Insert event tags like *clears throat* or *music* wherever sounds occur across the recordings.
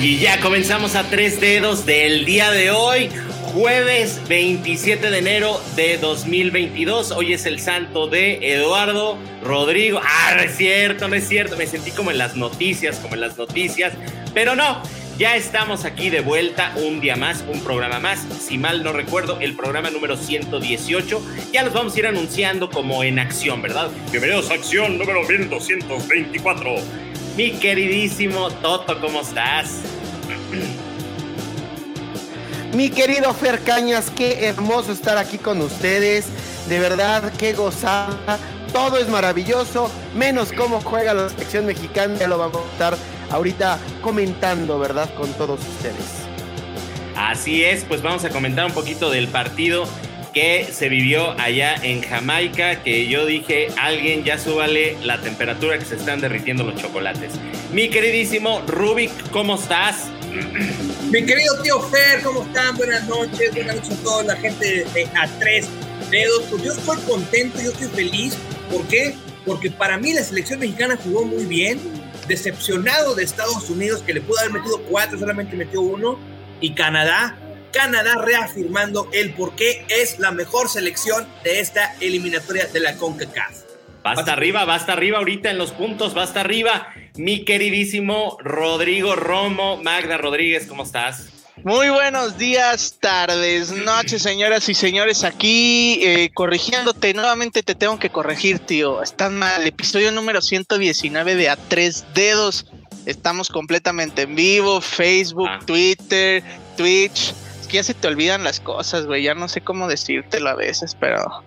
y ya comenzamos a tres dedos del día de hoy, jueves 27 de enero de 2022. Hoy es el santo de Eduardo Rodrigo. Ah, no es cierto, no es cierto. Me sentí como en las noticias, como en las noticias. Pero no, ya estamos aquí de vuelta un día más, un programa más. Si mal no recuerdo, el programa número 118. Ya los vamos a ir anunciando como en acción, ¿verdad? Bienvenidos a acción número 1224. Mi queridísimo Toto, ¿cómo estás? Mi querido Fer Cañas, qué hermoso estar aquí con ustedes. De verdad, qué gozada. Todo es maravilloso, menos cómo juega la selección mexicana. Ya lo vamos a estar ahorita comentando, ¿verdad? Con todos ustedes. Así es, pues vamos a comentar un poquito del partido que se vivió allá en Jamaica, que yo dije, alguien ya súbale la temperatura que se están derritiendo los chocolates. Mi queridísimo Rubik, ¿cómo estás? *clears throat* Mi querido tío Fer, ¿cómo están? Buenas noches, buenas noches a toda la gente de A3 Dedos. Pues yo estoy contento, yo estoy feliz. ¿Por qué? Porque para mí la selección mexicana jugó muy bien. Decepcionado de Estados Unidos, que le pudo haber metido cuatro, solamente metió uno. Y Canadá, Canadá reafirmando el por qué es la mejor selección de esta eliminatoria de la CONCACAF. Va hasta arriba, va hasta arriba ahorita en los puntos, va hasta arriba. Mi queridísimo Rodrigo Romo, Magda Rodríguez, ¿cómo estás? Muy buenos días, tardes, noches, señoras y señores. Aquí eh, corrigiéndote, nuevamente te tengo que corregir, tío. Están mal. Episodio número 119 de A Tres Dedos. Estamos completamente en vivo, Facebook, ah. Twitter, Twitch que ya se te olvidan las cosas, güey. Ya no sé cómo decírtelo a veces, pero.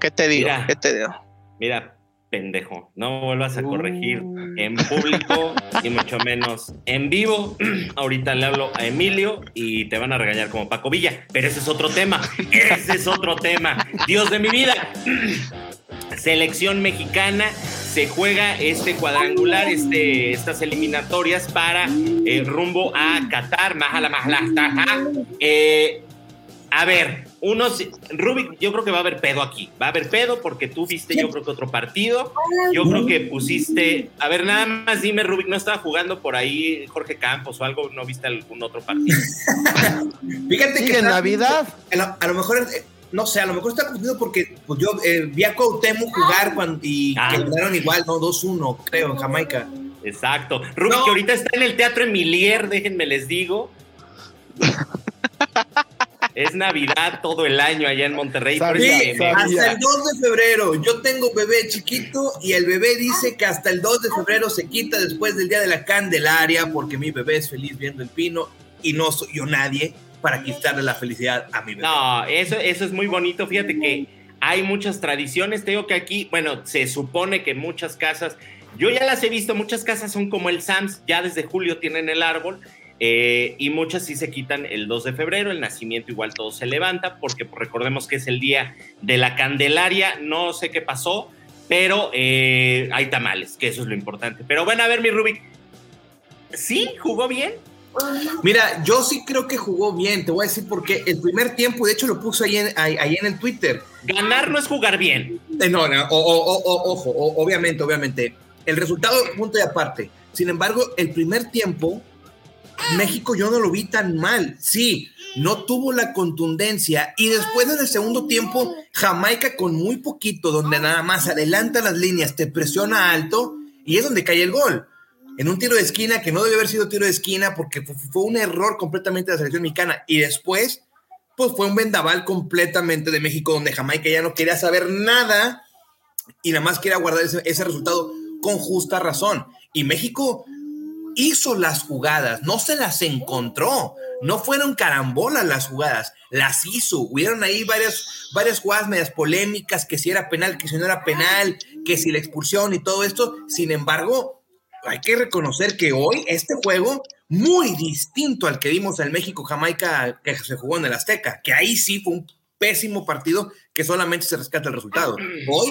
¿Qué te digo? ¿Qué te digo? Mira, pendejo, no vuelvas a corregir uh. en público y mucho menos en vivo. *clears throat* Ahorita le hablo a Emilio y te van a regañar como Paco Villa, pero ese es otro tema. Ese es otro tema. Dios de mi vida. *clears throat* Selección mexicana se juega este cuadrangular, este, estas eliminatorias para el eh, rumbo a Qatar, Majala Majala. Eh, a ver, unos, Rubik, yo creo que va a haber pedo aquí. Va a haber pedo porque tú viste, yo creo que otro partido. Yo creo que pusiste. A ver, nada más dime, Rubik, ¿no estaba jugando por ahí Jorge Campos o algo? ¿No viste algún otro partido? *laughs* Fíjate que. en Navidad. A lo, mejor eh, no sé, a lo mejor está confundido porque pues yo eh, vi a Cuauhtémoc jugar cuando, y ah. quedaron igual, ¿no? 2-1, creo, en Jamaica. Exacto. Rubik, que ahorita está en el Teatro Emilier, déjenme les digo. *laughs* es Navidad todo el año allá en Monterrey. hasta el 2 de febrero. Yo tengo bebé chiquito y el bebé dice que hasta el 2 de febrero se quita después del Día de la Candelaria porque mi bebé es feliz viendo el pino y no soy yo nadie para quitarle la felicidad a mi bebé. No, eso, eso es muy bonito. Fíjate que hay muchas tradiciones. Te digo que aquí, bueno, se supone que muchas casas, yo ya las he visto, muchas casas son como el Sams, ya desde julio tienen el árbol. Eh, y muchas sí se quitan el 2 de febrero, el nacimiento igual todo se levanta, porque recordemos que es el día de la Candelaria, no sé qué pasó, pero eh, hay tamales, que eso es lo importante. Pero bueno, a ver, mi Rubik, ¿sí jugó bien? Mira, yo sí creo que jugó bien, te voy a decir porque el primer tiempo, de hecho lo puse ahí en, ahí, en el Twitter. Ganar no es jugar bien. Eh, no, no, ojo, obviamente, obviamente. El resultado, punto de aparte. Sin embargo, el primer tiempo, México yo no lo vi tan mal. Sí, no tuvo la contundencia. Y después en el segundo tiempo, Jamaica con muy poquito, donde nada más adelanta las líneas, te presiona alto y es donde cae el gol en un tiro de esquina que no debe haber sido tiro de esquina porque fue, un error completamente de la selección mexicana. Y después, pues fue un vendaval completamente de México donde Jamaica ya no quería saber nada y nada más quería guardar ese, ese resultado con justa razón. Y México hizo las jugadas, no se las encontró. No fueron carambolas las jugadas, las hizo. Hubieron ahí varias, varias jugadas medias polémicas, que si era penal, que si no era penal, que si la expulsión y todo esto. Sin embargo, hay que reconocer que hoy este juego, muy distinto al que vimos en México-Jamaica que se jugó en el Azteca, que ahí sí fue un pésimo partido que solamente se rescata el resultado. Hoy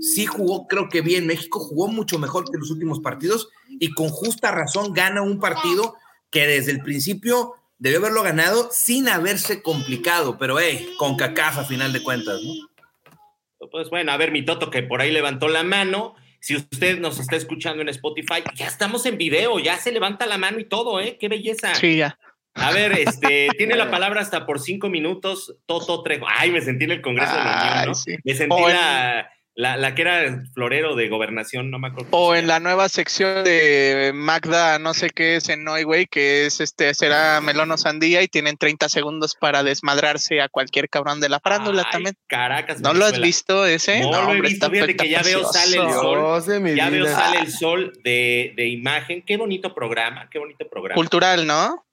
sí jugó, creo que bien México, jugó mucho mejor que los últimos partidos y con justa razón gana un partido que desde el principio debió haberlo ganado sin haberse complicado, pero hey, con cacaja a final de cuentas, ¿no? Pues bueno, a ver, mi Toto que por ahí levantó la mano Si usted nos está escuchando en Spotify, ya estamos en video, ya se levanta la mano y todo, ¿eh? ¡Qué belleza! Sí, ya. A ver, este, *laughs* tiene la palabra hasta por cinco minutos, Toto Trejo. Ay, me sentí en el Congreso de la Unión, ¿no? sí. Me sentí en- la, la, la que era florero de gobernación, no me acuerdo. O en la nueva sección de Magda, no sé qué es en hoy, güey, que es este, será melón o sandía y tienen 30 segundos para desmadrarse a cualquier cabrón de la farándula Ay, también. Caracas. ¿No lo has visto ese? No, lo he hombre, visto, fíjate que ya veo, sale el sol. Dios de mi Ya veo vida. sale el sol de, de imagen. Qué bonito programa, qué bonito programa. Cultural, ¿no?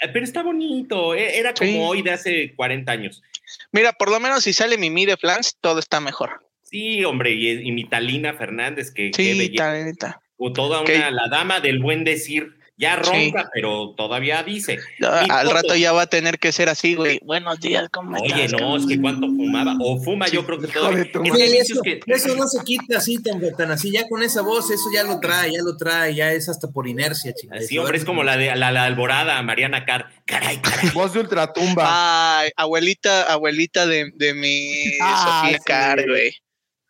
Eh, Pero está bonito. eh, Era como Sí. hoy de hace 40 años. Mira, por lo menos si sale Mimi de Flans, todo está mejor. Sí, hombre, y, y mi Talina Fernández, que qué Sí. O toda una, la dama del buen decir. Ya ronca, pero todavía dice. Al rato ya va a tener que ser así, güey. Buenos días, ¿cómo Oye, estás? no, es que cuánto fumaba. O fuma, yo creo que Es vicios eso, que- eso no se quita así tan, tan así, ya con esa voz, eso ya lo trae, ya lo trae, ya es hasta por inercia, chingada. Sí, hombre, es como la de la, la alborada, Mariana Carr. Caray, caray. Voz de ultratumba. Ay, abuelita, abuelita de, de mi *laughs* Ah, Sofía sí. Car, güey.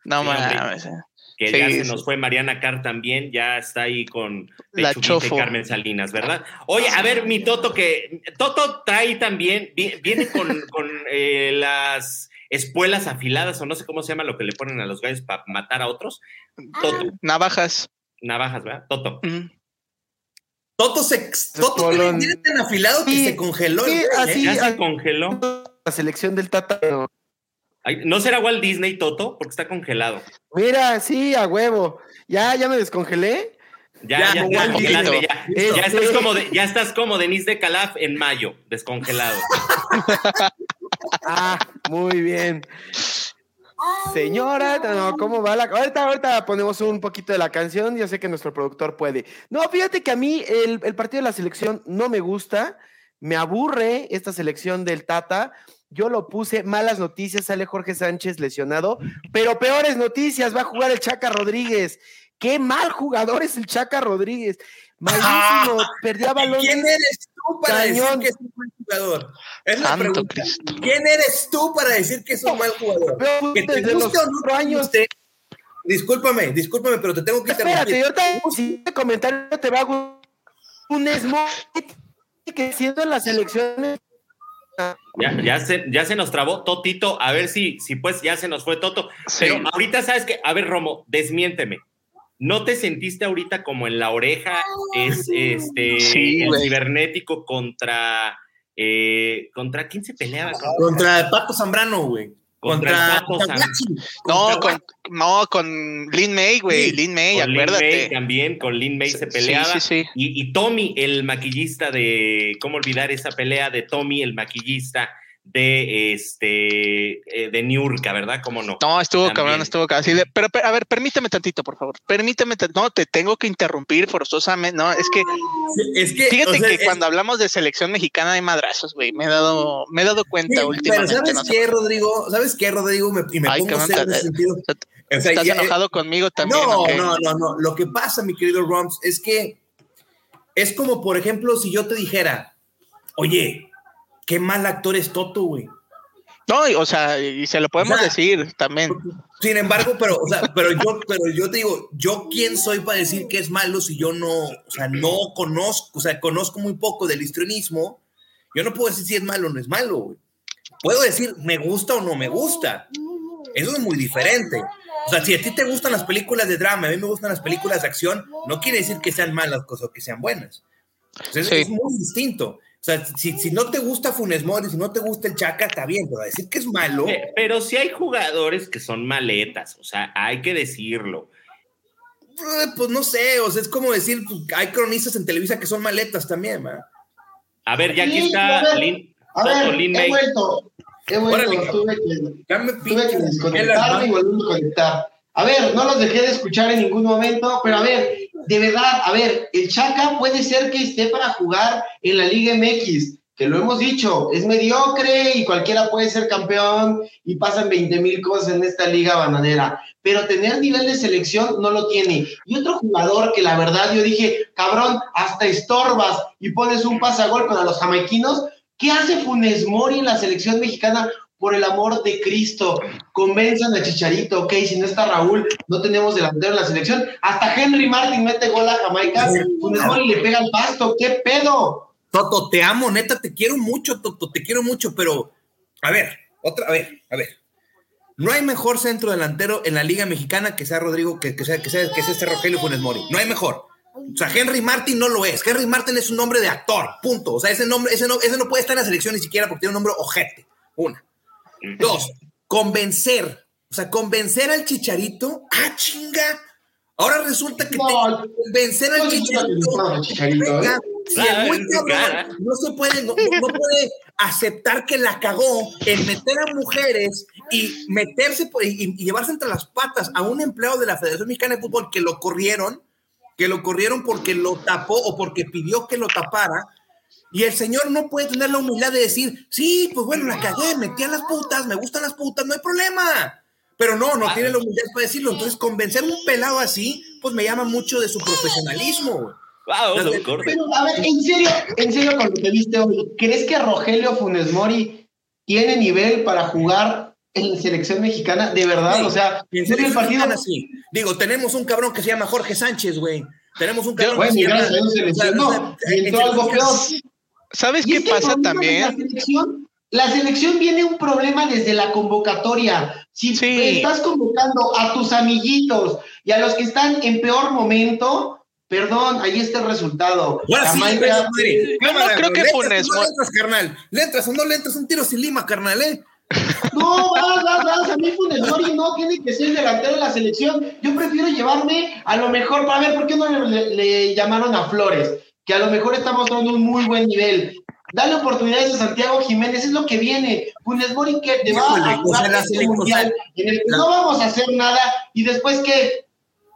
No mames. eh. Que Sí, ya se nos fue Mariana Carr también, ya está ahí con La chofo. Carmen Salinas, ¿verdad? Oye, a ver, mi Toto, que Toto trae también, vi- viene con, *laughs* con eh, las espuelas afiladas, o no sé cómo se llama lo que le ponen a los gallos para matar a otros. Toto, Navajas. navajas, ¿verdad? Toto. Mm. Toto se Toto Polón. tiene tan afilado que Sí, se congeló. sí, el güey, así- ¿eh? Ya se congeló. La selección del Tata. no. Ay, ¿No será Walt Disney, Toto? Porque está congelado. Mira, sí, a huevo. Ya, ya me descongelé. Ya, Ya, ya, te ya. Este- Ya estás como, de- ya estás como Denise de Calaf en mayo, descongelado. *laughs* Ah, muy bien. Señora, no, ¿cómo va la? Ahorita, ahorita ponemos un poquito de la canción. Yo sé que nuestro productor puede. No, fíjate que a mí el, el partido de la selección no me gusta. Me aburre esta selección del Tata. Yo lo puse, malas noticias, sale Jorge Sánchez lesionado, pero peores noticias, va a jugar el Chaca Rodríguez. Qué mal jugador es el Chaca Rodríguez. Malísimo, perdía balones. ¿Quién eres tú para Cañón. decir que es un mal jugador? Es la Santo pregunta. Cristo. ¿Quién eres tú para decir que es un mal jugador? Que te guste o no cuatro te años. guste, Discúlpame, discúlpame, pero te tengo que Espérate, interrumpir. ahorita si este comentario te va a gustar. Un Smith que siendo en las selecciones. Ya, ya, se, ya se nos trabó Totito, a ver si, si pues ya se nos fue Toto. Sí. Pero ahorita sabes que, a ver, Romo, desmiénteme. ¿No te sentiste ahorita como en la oreja es este Sí, el cibernético contra eh, contra quién se peleaba? Contra el Pato Zambrano, güey. Contra Contra. No, con, no, con Lin May, güey. Sí, Lin May, Con Lin May acuérdate. también, con Lin May se peleaba. sí, sí. Y, y Tommy, el maquillista de, ¿cómo olvidar esa pelea de Tommy, el maquillista de este eh, de Niurka, ¿verdad? ¿Cómo no? No, estuvo También. cabrón, estuvo cabrón. Así de- pero, pero, a ver, permíteme tantito, por favor. Permíteme, no, te tengo que interrumpir forzosamente. No, es que Es que, fíjate o sea, que es- cuando hablamos de selección mexicana hay madrazos, güey. Me he dado, me he dado sí, cuenta pero últimamente. ¿sabes no qué, Rodrigo? ¿Sabes qué, Rodrigo? Me- y me Ay, pongo cabrón, te- ese sentido. O sea, ¿Estás ya- enojado conmigo también? No, o qué? no, no, no. Lo que pasa, mi querido Roms, es que es como, por ejemplo, si yo te dijera, oye, qué mal actor es Toto, güey. No, o sea, y se lo podemos O sea, decir también. Sin embargo, pero, o sea, pero yo, pero yo te digo, yo quién soy para decir que es malo si yo no, o sea, no conozco, o sea, conozco muy poco del histrionismo. Yo no puedo decir si es malo o no es malo, güey. Puedo decir me gusta o no me gusta. Eso es muy diferente. O sea, si a ti te gustan las películas de drama, a mí me gustan las películas de acción, no quiere decir que sean malas cosas o que sean buenas. O sea, es- Sí. es muy distinto. O sea, si, si no te gusta Funes Mori, si no te gusta el Chaca, está bien, pero decir que es malo. Pe- Pero sí hay jugadores que son maletas, o sea, hay que decirlo. Eh, Pues no sé, o sea, es como decir, pues, hay cronistas en Televisa que son maletas también, ¿va? A ver, ya aquí Sí, está a ver, Lin, A ver, Lin he May. vuelto. He vuelto. Órale, tuve que, Ya me tuve que desconectarme y manos. volver a conectar. A ver, no los dejé de escuchar en ningún momento, pero a ver, de verdad, a ver, el Chaca puede ser que esté para jugar en la Liga MX, que lo hemos dicho, es mediocre y cualquiera puede ser campeón y pasan 20 mil cosas en esta liga bananera, pero tener nivel de selección no lo tiene. Y otro jugador que la verdad yo dije, cabrón, hasta estorbas y pones un pasagol para los jamaiquinos, ¿qué hace Funes Mori en la selección mexicana? Por el amor de Cristo, convenzan a Chicharito, ok, si no está Raúl, no tenemos delantero en la selección, hasta Henry Martin mete gol a Jamaica, Funes Mori le pega al pasto, ¿qué pedo? Toto, te amo, neta, te quiero mucho, Toto, te quiero mucho, pero, a ver, otra, a ver, a ver. No hay mejor centro delantero en la Liga Mexicana que sea Rodrigo, que, que sea, que sea, que sea este Rogelio Funes Mori. No hay mejor. O sea, Henry Martin no lo es. Henry Martin es un nombre de actor, punto. O sea, ese nombre, ese no, ese no puede estar en la selección ni siquiera porque tiene un nombre ojete. Una. Dos, convencer. O sea, convencer al chicharito. ¡Ah, chinga! Ahora resulta que No, convencer al no, chicharito. no, no se puede, no, no- no puede aceptar que la cagó en meter a mujeres y meterse por- y, y llevarse entre las patas a un empleado de la Federación Mexicana de Fútbol que lo corrieron, que lo corrieron porque lo tapó o porque pidió que lo tapara. Y el señor no puede tener la humildad de decir, sí, pues bueno, la cagué, metí a las putas, me gustan las putas, no hay problema. Pero no, no tiene la humildad para decirlo. Entonces, convencer a un pelado así, pues me llama mucho de su profesionalismo. güey. Wow, corre. Pero, a ver, en serio, en serio, con lo que viste hoy, ¿crees que Rogelio Funes Mori tiene nivel para jugar en selección mexicana? De verdad, Sí. o sea, En serio, el partido. así. Digo, tenemos un cabrón que se llama Jorge Sánchez, güey. Tenemos un cabrón Bueno, que se llama. gracias a Dios se lesionó, y entró algo peor. ¿Sabes Y qué pasa también? selección, la selección viene un problema desde la convocatoria. Si Sí. estás convocando a tus amiguitos y a los que están en peor momento, perdón, ahí está el resultado. Ahora sí, Mori. Yo no Cámara, creo que ¿le entras Funes No Mori- le entras, carnal. Le entras o no le entras un tiro sin lima, carnal, ¿eh? *laughs* No, vas, vas, vas. A mí Funes Mori no tiene que ser delantero de la selección. Yo prefiero llevarme a lo mejor, para ver por qué no le- le llamaron a Flores, que a lo mejor está mostrando un muy buen nivel. Dale oportunidades a Santiago Jiménez, es lo que viene. Funes Mori que te va a jugar este mundial en el que no vamos a hacer nada y después que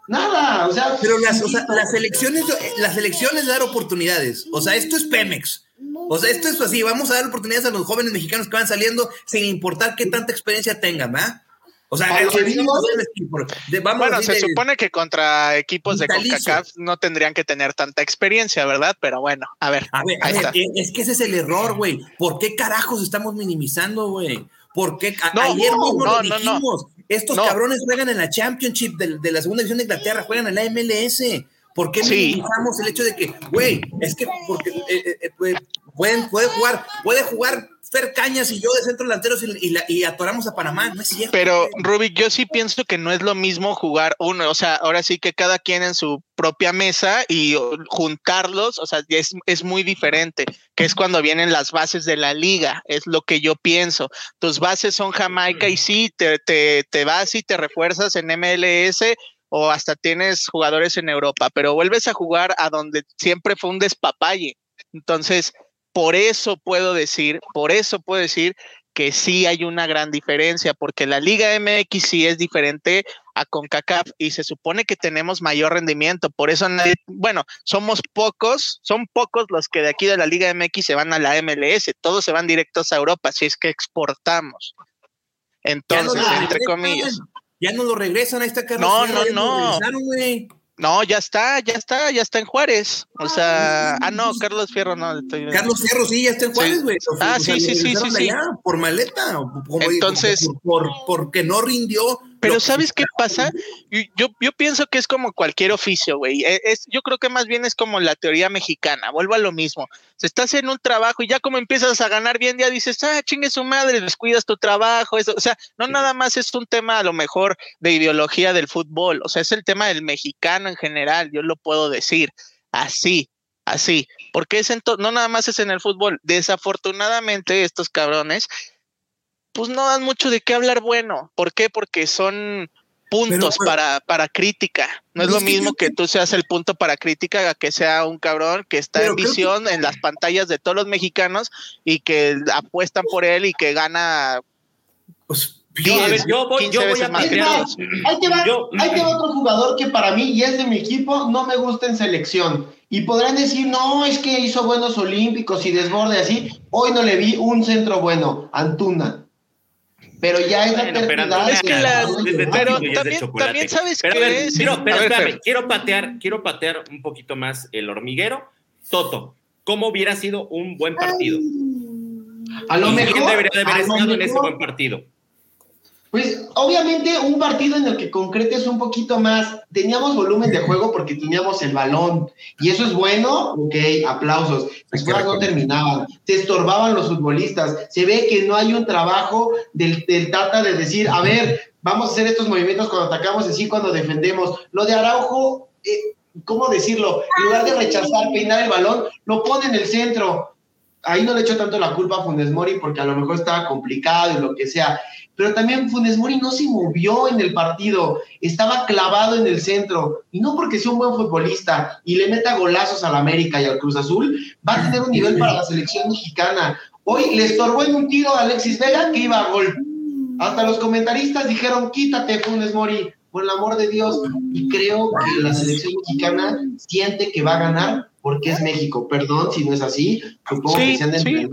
nada, o sea, Pero las, o sea, las elecciones, las elecciones de dar oportunidades. O sea, esto es Pemex. O sea, esto es así. Vamos a dar oportunidades a los jóvenes mexicanos que van saliendo sin importar qué tanta experiencia tengan, ¿verdad? O sea, lo que vamos a digo- hacerles- de- vamos Bueno, se de- supone que contra equipos de Vitalicio. CONCACAF no tendrían que tener tanta experiencia, ¿verdad? Pero bueno, a ver, A ver, a ahí ver, está. eh, es que ese es el error, güey. ¿Por qué carajos estamos minimizando, güey? ¿Por qué? No, ayer no, mismo no, lo no, dijimos. Estos No. cabrones juegan en la Championship de, de la segunda división de Inglaterra, juegan en la MLS. ¿Por qué Sí. minimizamos el hecho de que, güey, es que porque eh, eh, pueden, puede jugar, puede jugar Fer y yo de centro delanteros y, atoramos a Panamá? No es cierto. Pero. Rubik, yo sí pienso que no es lo mismo jugar uno, o sea, ahora sí que cada quien en su propia mesa y juntarlos, o sea, es, es muy diferente, que es cuando vienen las bases de la liga, es lo que yo pienso. Tus bases son Jamaica y sí, te, te, te vas y te refuerzas en MLS o hasta tienes jugadores en Europa, pero vuelves a jugar a donde siempre fue un despapalle. Entonces, por eso puedo decir, por eso puedo decir que sí hay una gran diferencia, porque la Liga MX sí es diferente a CONCACAF y se supone que tenemos mayor rendimiento, por eso, nadie- bueno, somos pocos, son pocos los que de aquí de la Liga MX se van a la MLS, todos se van directos a Europa, si es que exportamos. Entonces, entre comillas. Ya no lo regresan a esta carrera. No, no, no. No, ya está, ya está, ya está en Juárez. O sea, ah, no, Carlos Fierro no. estoy- Carlos Fierro sí, ya está en Juárez, güey. Ah, o sí, sí, sí, sí, sí. por maleta. o como Entonces- por, por- porque no rindió. Pero ¿sabes qué pasa? Yo, pienso que es como cualquier oficio, güey. E- Es, yo creo que más bien es como la teoría mexicana. Vuelvo a lo mismo. Si estás en un trabajo y ya como empiezas a ganar bien, ya dices, ah, chingue su madre, descuidas tu trabajo. Eso. O sea, no nada más es un tema a lo mejor de ideología del fútbol. O sea, es el tema del mexicano en general. Yo lo puedo decir así, así. Porque es en no nada más es en el fútbol. Desafortunadamente, estos cabrones pues no dan mucho de qué hablar bueno. ¿Por qué? Porque son puntos Pero, para, para crítica. No es lo que mismo que tú seas el punto para crítica a que sea un cabrón que está en que- visión en las pantallas de todos los mexicanos y que apuestan por él y que gana Pues, Yo, a ver, 10, yo voy, 15 yo voy veces a más más, ahí te va, Yo- ahí te va otro jugador que para mí y es de mi equipo, no me gusta en selección. Y podrán decir, no, es que hizo buenos olímpicos y desborde así. Hoy no le vi un centro bueno, Antuna. Pero ya esa Bueno, pero. Es que la- pero también- también sabes Pero a qué ver, es- quiero, pero ver, espérame, Fer. quiero patear, quiero patear un poquito más el hormiguero. Toto, ¿cómo hubiera sido un buen partido? A lo ¿Y mejor. quién debería de haber estado en ese buen partido? Pues obviamente un partido en el que concretes un poquito más, teníamos volumen de juego porque teníamos el balón y eso es bueno, ok, aplausos, las cosas no terminaban, se estorbaban los futbolistas, se ve que no hay un trabajo del, del Tata de decir, a ver, vamos a hacer estos movimientos cuando atacamos, así cuando defendemos. Lo de Araujo, eh, ¿cómo decirlo? En lugar de rechazar, peinar el balón, lo pone en el centro. Ahí no le echo tanto la culpa a Funes Mori porque a lo mejor estaba complicado y lo que sea pero también Funes Mori no se movió en el partido, estaba clavado en el centro, y no porque sea un buen futbolista y le meta golazos al América y al Cruz Azul, va a tener un nivel para la selección mexicana. Hoy le estorbó en un tiro a Alexis Vega que iba a gol. Hasta los comentaristas dijeron, quítate Funes Mori, por el amor de Dios, y creo que la selección mexicana siente que va a ganar porque es México. Perdón si no es así, supongo Sí, que se han de sí.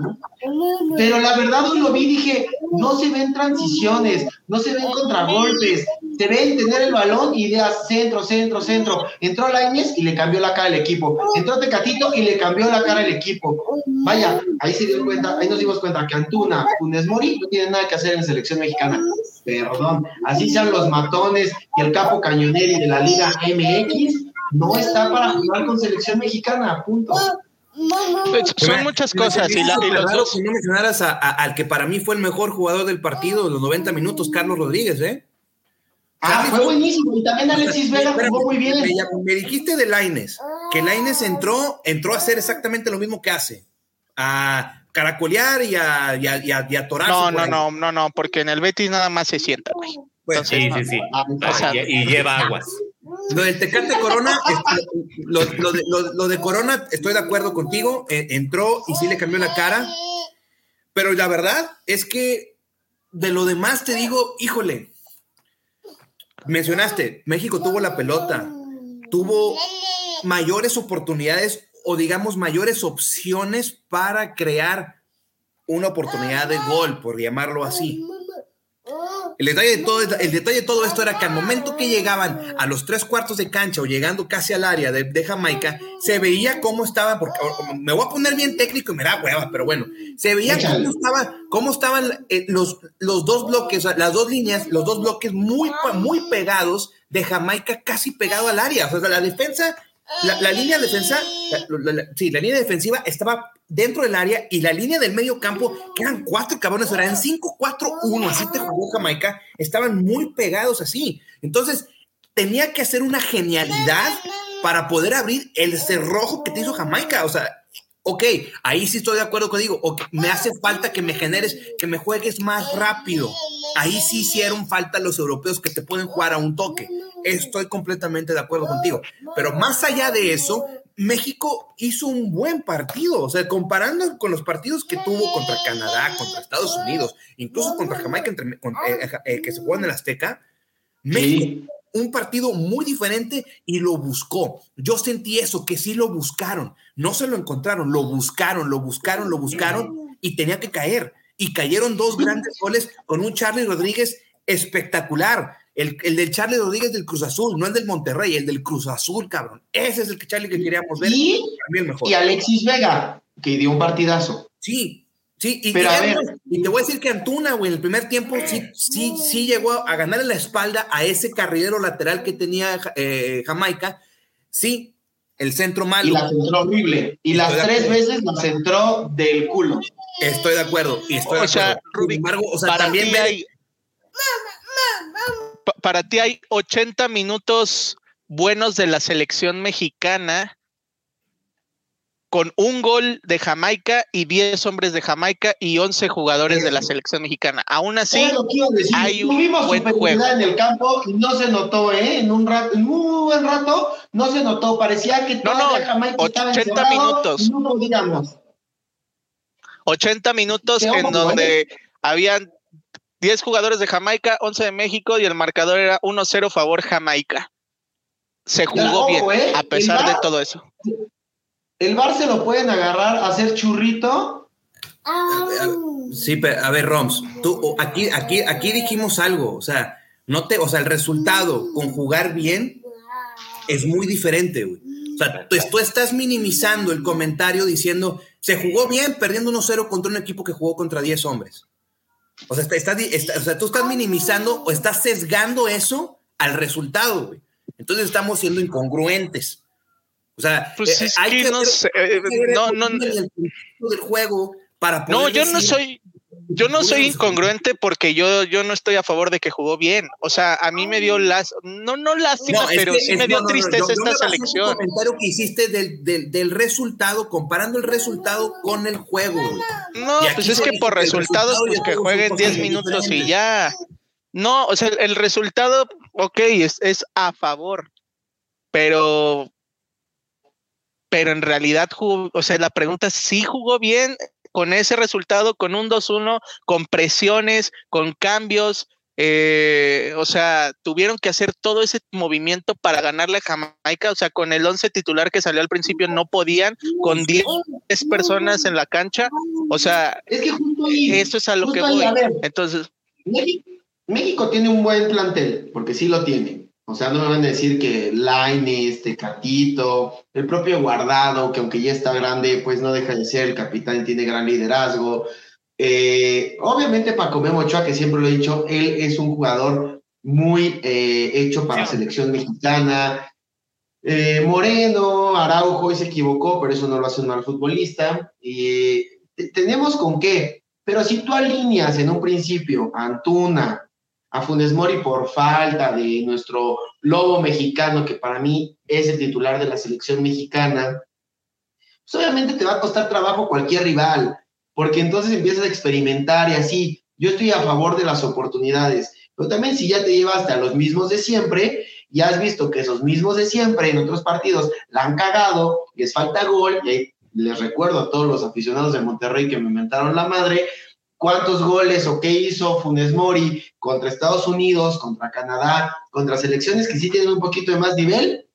Pero la verdad hoy lo vi, dije, no se ven transiciones, no se ven contragolpes, se ven tener el balón, ideas, centro, centro, centro. Entró Lainez y le cambió la cara al equipo. Entró Tecatito y le cambió la cara al equipo. Vaya, ahí se dio cuenta, ahí nos dimos cuenta que Antuna, Funes Mori no tienen nada que hacer en la selección mexicana. Perdón, así sean los matones y el capo cañoneri de la Liga MX, no está para jugar con selección mexicana, punto. Pues, son muchas cosas y, la- y los dos. que no mencionaras a- a- al que para mí fue el mejor jugador del partido, los 90 minutos, Carlos Rodríguez, ¿eh? Ah, fue buenísimo. Y también Alexis Vega Espérame, jugó muy bien. Me, me dijiste de Laines, que Laines entró, entró a hacer exactamente lo mismo que hace, a caracolear y a, y a, y a- y a torarse No, no, ahí. no, no, no, porque en el Betis nada más se sienta, güey. Bueno, Sí, sí, sí. Ah, Ah, o sea- y, y lleva aguas. Lo del Tecate Corona, lo, de, de Corona, estoy de acuerdo contigo, eh, entró y sí le cambió la cara, pero la verdad es que de lo demás te digo, híjole, mencionaste, México tuvo la pelota, tuvo mayores oportunidades o digamos mayores opciones para crear una oportunidad de gol, por llamarlo así. El detalle, de todo, el detalle de todo esto era que al momento que llegaban a los tres cuartos de cancha o llegando casi al área de, de Jamaica, se veía cómo estaba, porque me voy a poner bien técnico y me da hueva, pero bueno, se veía cómo, estaba, cómo estaban eh, los, los dos bloques, las dos líneas, los dos bloques muy, muy pegados de Jamaica, casi pegado al área. O sea, la defensa, la, la línea defensa, la- la- la- sí, la línea defensiva estaba dentro del área y la línea del medio campo, que eran cuatro cabrones, eran 5-4-1, así te jugó Jamaica, estaban muy pegados así. Entonces, tenía que hacer una genialidad para poder abrir el cerrojo que te hizo Jamaica. O sea, ok, ahí sí estoy de acuerdo contigo. ok, me hace falta que me generes, que me juegues más rápido. Ahí sí hicieron falta los europeos que te pueden jugar a un toque. Estoy completamente de acuerdo contigo. Pero más allá de eso, México hizo un buen partido. O sea, comparando con los partidos que tuvo contra Canadá, contra Estados Unidos, incluso contra Jamaica, entre- con- eh, eh, que se jugó en el Azteca, México un partido muy diferente y lo buscó. Yo sentí eso, que sí lo buscaron. No se lo encontraron, lo buscaron, lo buscaron, lo buscaron y tenía que caer. Y cayeron dos grandes goles con un Charlie Rodríguez espectacular. El, el del Charlie Rodríguez del Cruz Azul, no el del Monterrey, el del Cruz Azul, cabrón. Ese es el que Charlie que queríamos ver. Y, Para mí el mejor. y Alexis Vega, que dio un partidazo. Sí, sí, y, Pero y a además- ver. y te voy a decir que Antuna, güey, en el primer tiempo sí, sí, sí llegó a ganarle la espalda a ese carrilero lateral que tenía eh, Jamaica. Sí, el centro Y malo. la centró horrible. Y las Estoy tres veces la centró del culo. Estoy de acuerdo. Y estoy O de sea, acuerdo. Rubik, Sin embargo, o sea, para también ti ve- hay Pa- para ti hay 80 minutos buenos de la selección mexicana con un gol de Jamaica y 10 hombres de Jamaica y 11 jugadores de la selección mexicana. Aún así, hay un tuvimos buen juego. en el campo y no se notó, ¿eh? En un rato, en un buen rato, no se notó. Parecía que No, no, Jamaica estaba 80 encerrado minutos. no podíamos. 80 minutos Qué en hombre, donde habían 10 jugadores de Jamaica, 11 de México y el marcador era 1-0 favor Jamaica. Se jugó ojo, bien, ¿eh? a pesar de todo eso. El bar se lo pueden agarrar hacer churrito. Sí, pero a ver, Roms, tú aquí, aquí, aquí dijimos algo, o sea, no te, o sea, el resultado con jugar bien es muy diferente, güey. O sea, tú, tú estás minimizando el comentario diciendo, Se jugó bien perdiendo 1-0 contra un equipo que jugó contra 10 hombres. O sea, está, está, o sea, tú estás minimizando o estás sesgando eso al resultado, güey. Entonces estamos siendo incongruentes. O sea, pues eh, hay que, no sé, eh, no, no, el del juego para No, yo no soy yo no soy incongruente porque yo, yo no estoy a favor de que jugó bien. O sea, a mí me dio las, no, no lástima, pero sí me dio tristeza esta selección. El comentario que hiciste del, del, del, resultado, comparando el resultado con el juego. No, pues es que por resultados, pues que jueguen 10 minutos y ya. No, o sea, el, resultado, ok, es, es a favor, pero pero en realidad jugó, o sea, la pregunta es si jugó bien, con ese resultado, con un 2-1, con presiones, con cambios. Eh, o sea, tuvieron que hacer todo ese movimiento para ganarle a Jamaica. O sea, con el 11 titular que salió al principio no podían, con 10 personas en la cancha. O sea, es que eso es a lo que voy. Entonces, México tiene un buen plantel, porque sí lo tiene. O sea, no me van a decir que Line, este Catito, el propio Guardado, que aunque ya está grande, pues no deja de ser el capitán, tiene gran liderazgo. Eh, obviamente Paco Memo Ochoa, que siempre lo he dicho, él es un jugador muy eh, hecho para la selección mexicana. Eh, Moreno, Araujo, hoy se equivocó, pero eso no lo hace un mal futbolista. Y tenemos con qué, pero si tú alineas en un principio Antuna, a Funes Mori por falta de nuestro lobo mexicano, que para mí es el titular de la selección mexicana, pues obviamente te va a costar trabajo cualquier rival, porque entonces empiezas a experimentar y así. Yo estoy a favor de las oportunidades, pero también si ya te llevaste a los mismos de siempre, y has visto que esos mismos de siempre en otros partidos la han cagado, les falta gol, y les recuerdo a todos los aficionados de Monterrey que me inventaron la madre, cuántos goles o qué hizo Funes Mori contra Estados Unidos, contra Canadá, contra selecciones que sí tienen un poquito de más nivel.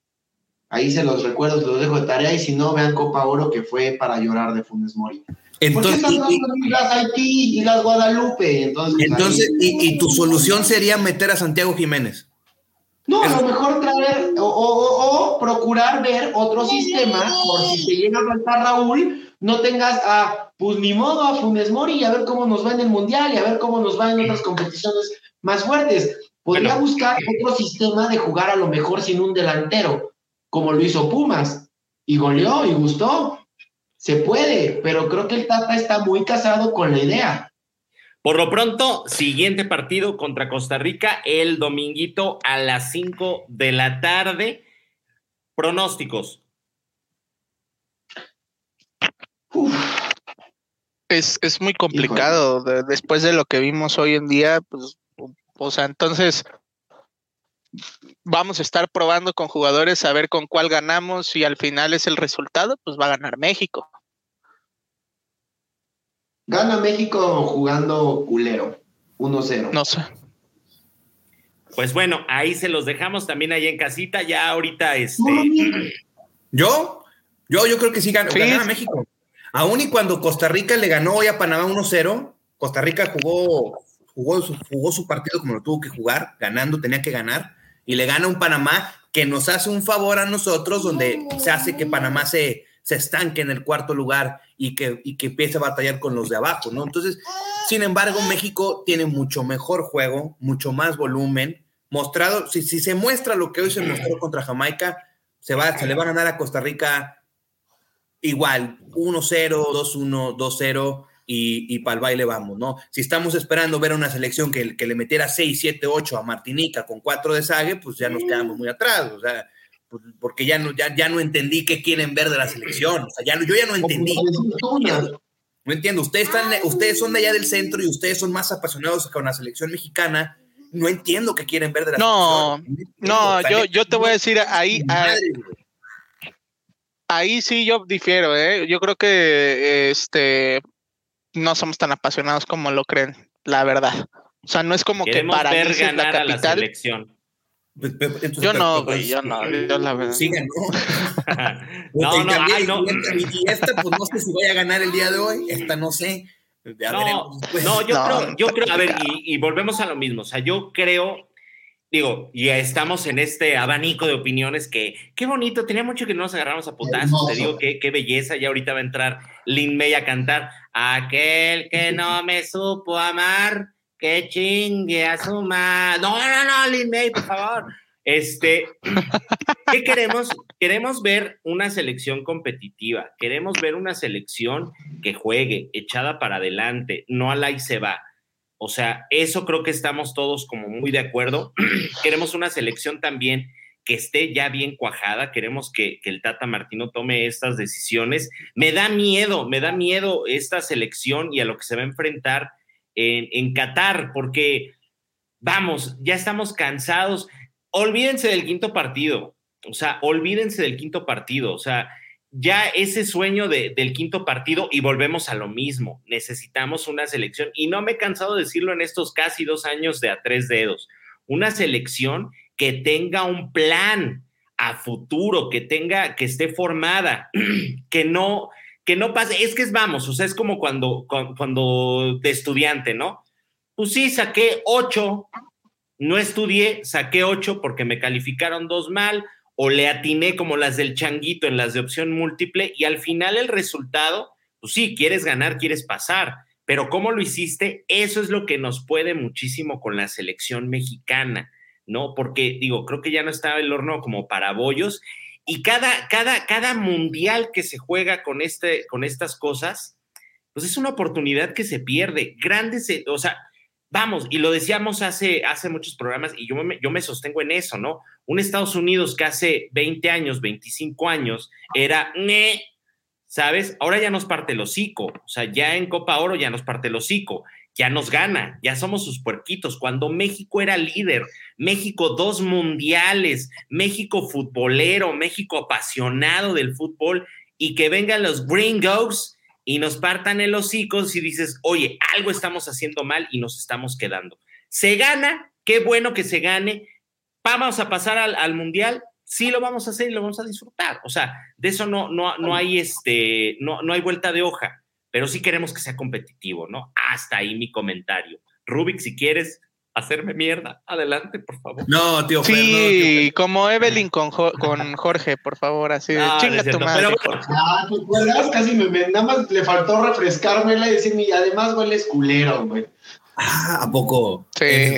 Ahí se los recuerdo, se los dejo de tarea y si no, vean Copa Oro que fue para llorar de Funes Mori. Entonces, ¿Por qué están las Haití y las Guadalupe? Entonces, entonces y, tu solución sería meter a Santiago Jiménez. No, a lo mejor traer o, o, procurar ver otro sistema, por si te llega a faltar Raúl, no tengas a, pues ni modo, a Funes Mori y a ver cómo nos va en el Mundial y a ver cómo nos va en otras competiciones más fuertes. Podría buscar otro sistema de jugar a lo mejor sin un delantero, como lo hizo Pumas, y goleó y gustó. Se puede, pero creo que el Tata está muy casado con la idea. Por lo pronto, siguiente partido contra Costa Rica el dominguito a las 5 de la tarde. Pronósticos. Es, es, muy complicado. después de lo que vimos hoy en día, pues, o sea, entonces vamos a estar probando con jugadores a ver con cuál ganamos y al final es el resultado, pues va a ganar México. Gana México jugando culero, 1-0. No sé. Pues bueno, ahí se los dejamos también ahí en casita. Ya ahorita este. ¿Yo? Yo, yo creo que sí, gana, gana México. Aún y cuando Costa Rica le ganó hoy a Panamá 1-0, Costa Rica jugó, jugó, su, jugó su partido como lo tuvo que jugar, ganando, tenía que ganar, y le gana un Panamá que nos hace un favor a nosotros, donde se hace que Panamá se, se estanque en el cuarto lugar y que, y que empiece a batallar con los de abajo, ¿no? Entonces, sin embargo, México tiene mucho mejor juego, mucho más volumen, mostrado, si, si se muestra lo que hoy se mostró contra Jamaica, se, va, se le va a ganar a Costa Rica igual, 1-0, 2-1, 2-0 y, y para el baile vamos, ¿no? Si estamos esperando ver una selección que, que le metiera 6, 7, 8 a Martinica con 4 de Sague, pues ya nos quedamos muy atrás, o sea, pues, porque ya no, ya, ya no entendí qué quieren ver de la selección, o sea, ya, yo ya no entendí. No entiendo, ustedes, están, ustedes son de allá del centro y ustedes son más apasionados con la selección mexicana. No entiendo qué quieren ver de la selección. No, no, yo, yo te voy a decir ahí, ahí sí yo difiero, ¿eh? Yo creo que este no somos tan apasionados como lo creen, la verdad. O sea, no es como que para ver ganar la capital. A la selección. Pues, yo no, güey, yo no, yo la verdad. Sigan, ¿no? *laughs* no, no, ay, no. Y esta, pues no sé si voy a ganar el día de hoy, esta no sé. no, no, yo creo, yo creo, a ver, y, y volvemos a lo mismo. O sea, yo creo digo, ya estamos en este abanico de opiniones que, qué bonito, tenía mucho que no nos agarramos a putazos, te digo, qué, qué belleza, ya ahorita va a entrar Lin May a cantar, aquel que *laughs* no me supo amar, que chingue a su madre, no, no, no, Lin May, por favor, este, ¿qué queremos? Queremos ver una selección competitiva, queremos ver una selección que juegue, echada para adelante, no a la y se va. O sea, eso creo que estamos todos como muy de acuerdo. *clears throat* queremos una selección también que esté ya bien cuajada, queremos que, el Tata Martino tome estas decisiones. Me da miedo, me da miedo esta selección y a lo que se va a enfrentar en, en Qatar, porque vamos, ya estamos cansados olvídense del quinto partido. O sea, olvídense del quinto partido. O sea, ya ese sueño de, del quinto partido y volvemos a lo mismo. Necesitamos una selección. Y no me he cansado de decirlo en estos casi dos años de a tres dedos. Una selección que tenga un plan a futuro, que tenga, que esté formada, *clears throat* que no, que no pase. Es que es vamos, o sea, es como cuando, cuando de estudiante, ¿no? Pues sí, saqué ocho, no estudié, saqué ocho porque me calificaron dos mal o le atiné como las del changuito en las de opción múltiple y al final el resultado, pues sí, quieres ganar, quieres pasar, pero ¿cómo lo hiciste? Eso es lo que nos puede muchísimo con la selección mexicana, ¿no? Porque digo, creo que ya no estaba el horno como para bollos y cada, cada, cada mundial que se juega con, este, con estas cosas, pues es una oportunidad que se pierde. Grandes, o sea, Vamos, y lo decíamos hace, hace muchos programas y yo me, yo me sostengo en eso, ¿no? Un Estados Unidos que hace 20 años, 25 años era, ¿sabes? Ahora ya nos parte el hocico, o sea, ya en Copa Oro ya nos parte el hocico, ya nos gana, ya somos sus puerquitos. Cuando México era líder, México dos mundiales, México futbolero, México apasionado del fútbol y que vengan los gringos y nos partan el hocico y dices, oye, algo estamos haciendo mal y nos estamos quedando. Se gana, qué bueno que se gane. Vamos a pasar al, mundial, sí lo vamos a hacer y lo vamos a disfrutar. O sea, de eso no, no, no hay este, no, no hay vuelta de hoja, pero sí queremos que sea competitivo, ¿no? Hasta ahí mi comentario. Rubik, si quieres, hacerme mierda. Adelante, por favor. No, tío. Sí, como Evelyn con, con Jorge, por favor, así de chinga tu madre. Pero, ah, pues casi me, nada más le faltó refrescármela y decirme, y además es culero, güey. Ah, ¿a poco? Sí.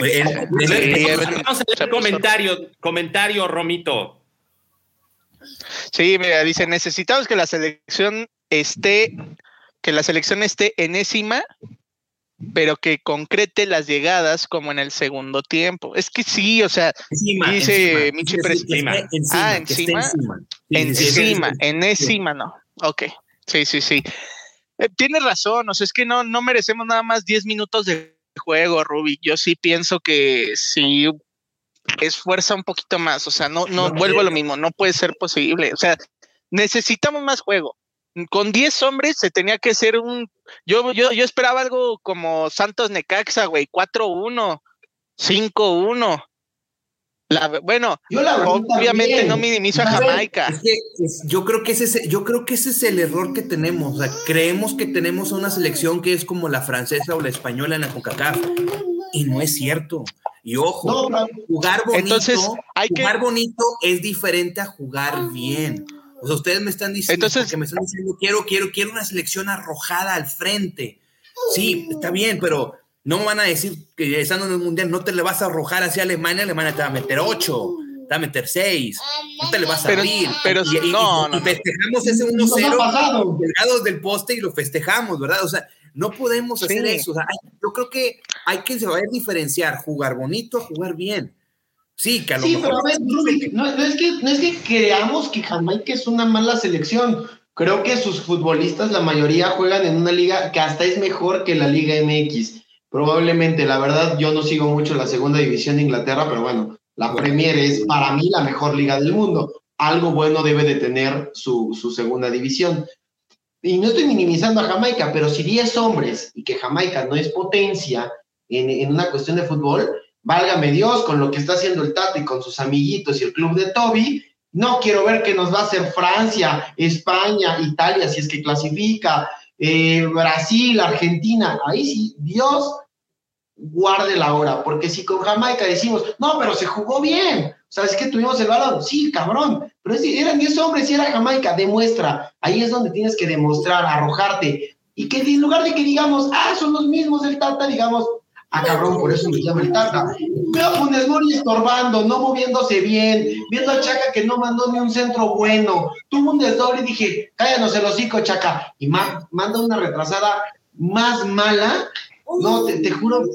Vamos a leer comentario, comentario, Romito. Sí, mira, dice, necesitamos que la selección esté, que la selección esté enésima pero que concrete las llegadas como en el segundo tiempo. Es que sí, o sea, dice Michi encima, Ah, encima. Encima, en encima no. Ok, sí, sí, sí. Eh, tienes razón, o sea, es que no, no merecemos nada más 10 minutos de juego, Ruby. Yo sí pienso que sí esfuerza un poquito más, o sea, no, no, vuelvo a lo mismo, no puede ser posible, o sea, necesitamos más juego con 10 hombres se tenía que ser un. Yo, yo, yo esperaba algo como Santos Necaxa, güey, 4-1, 5-1. bueno, obviamente no minimizo a Jamaica. yo creo que ese yo creo que ese es el error que tenemos. O sea, creemos que tenemos una selección que es como la francesa o la española en la CONCACAF. Y no es cierto. Y ojo, jugar bonito, Entonces, jugar bonito es diferente a jugar bien. O sea, ustedes me están diciendo, Entonces, que me están diciendo, quiero, quiero, quiero una selección arrojada al frente. Sí, está bien, pero no van a decir que estando en el mundial no te le vas a arrojar hacia Alemania, Alemania te va a meter ocho, te va a meter seis, no te le vas a abrir. Pero y, no, no, festejamos ese 1-0 delgados del poste y lo festejamos, ¿verdad? O sea, no podemos hacer eso. O sea, yo creo que hay que saber diferenciar jugar bonito a jugar bien. Sí, que a lo sí, Pero a ver, no, es que, no es que creamos que Jamaica es una mala selección. Creo que sus futbolistas, la mayoría, juegan en una liga que hasta es mejor que la Liga MX. Probablemente, la verdad, yo no sigo mucho la segunda división de Inglaterra, pero bueno, la Premier es para mí la mejor liga del mundo. Algo bueno debe de tener su, su segunda división. Y no estoy minimizando a Jamaica, pero si 10 hombres y que Jamaica no es potencia en, en una cuestión de fútbol, válgame Dios, con lo que está haciendo el Tati con sus amiguitos y el club de Toby, no quiero ver que nos va a hacer Francia, España, Italia, si es que clasifica, eh, Brasil, Argentina, ahí sí, Dios, guarde la hora, porque si con Jamaica decimos, no, pero se jugó bien, o sea, es que tuvimos el balón, sí, cabrón, pero eran 10 hombres y era Jamaica, demuestra, ahí es donde tienes que demostrar, arrojarte, y que en lugar de que digamos, ah, son los mismos del Tata, digamos, ah, cabrón, por eso me llama el Tata. Veo a Funes estorbando, no moviéndose bien, viendo a Chaca que no mandó ni un centro bueno, tuvo un desdoble y dije, cállanos el hocico, Chaca, y manda una retrasada más mala no, te, juro,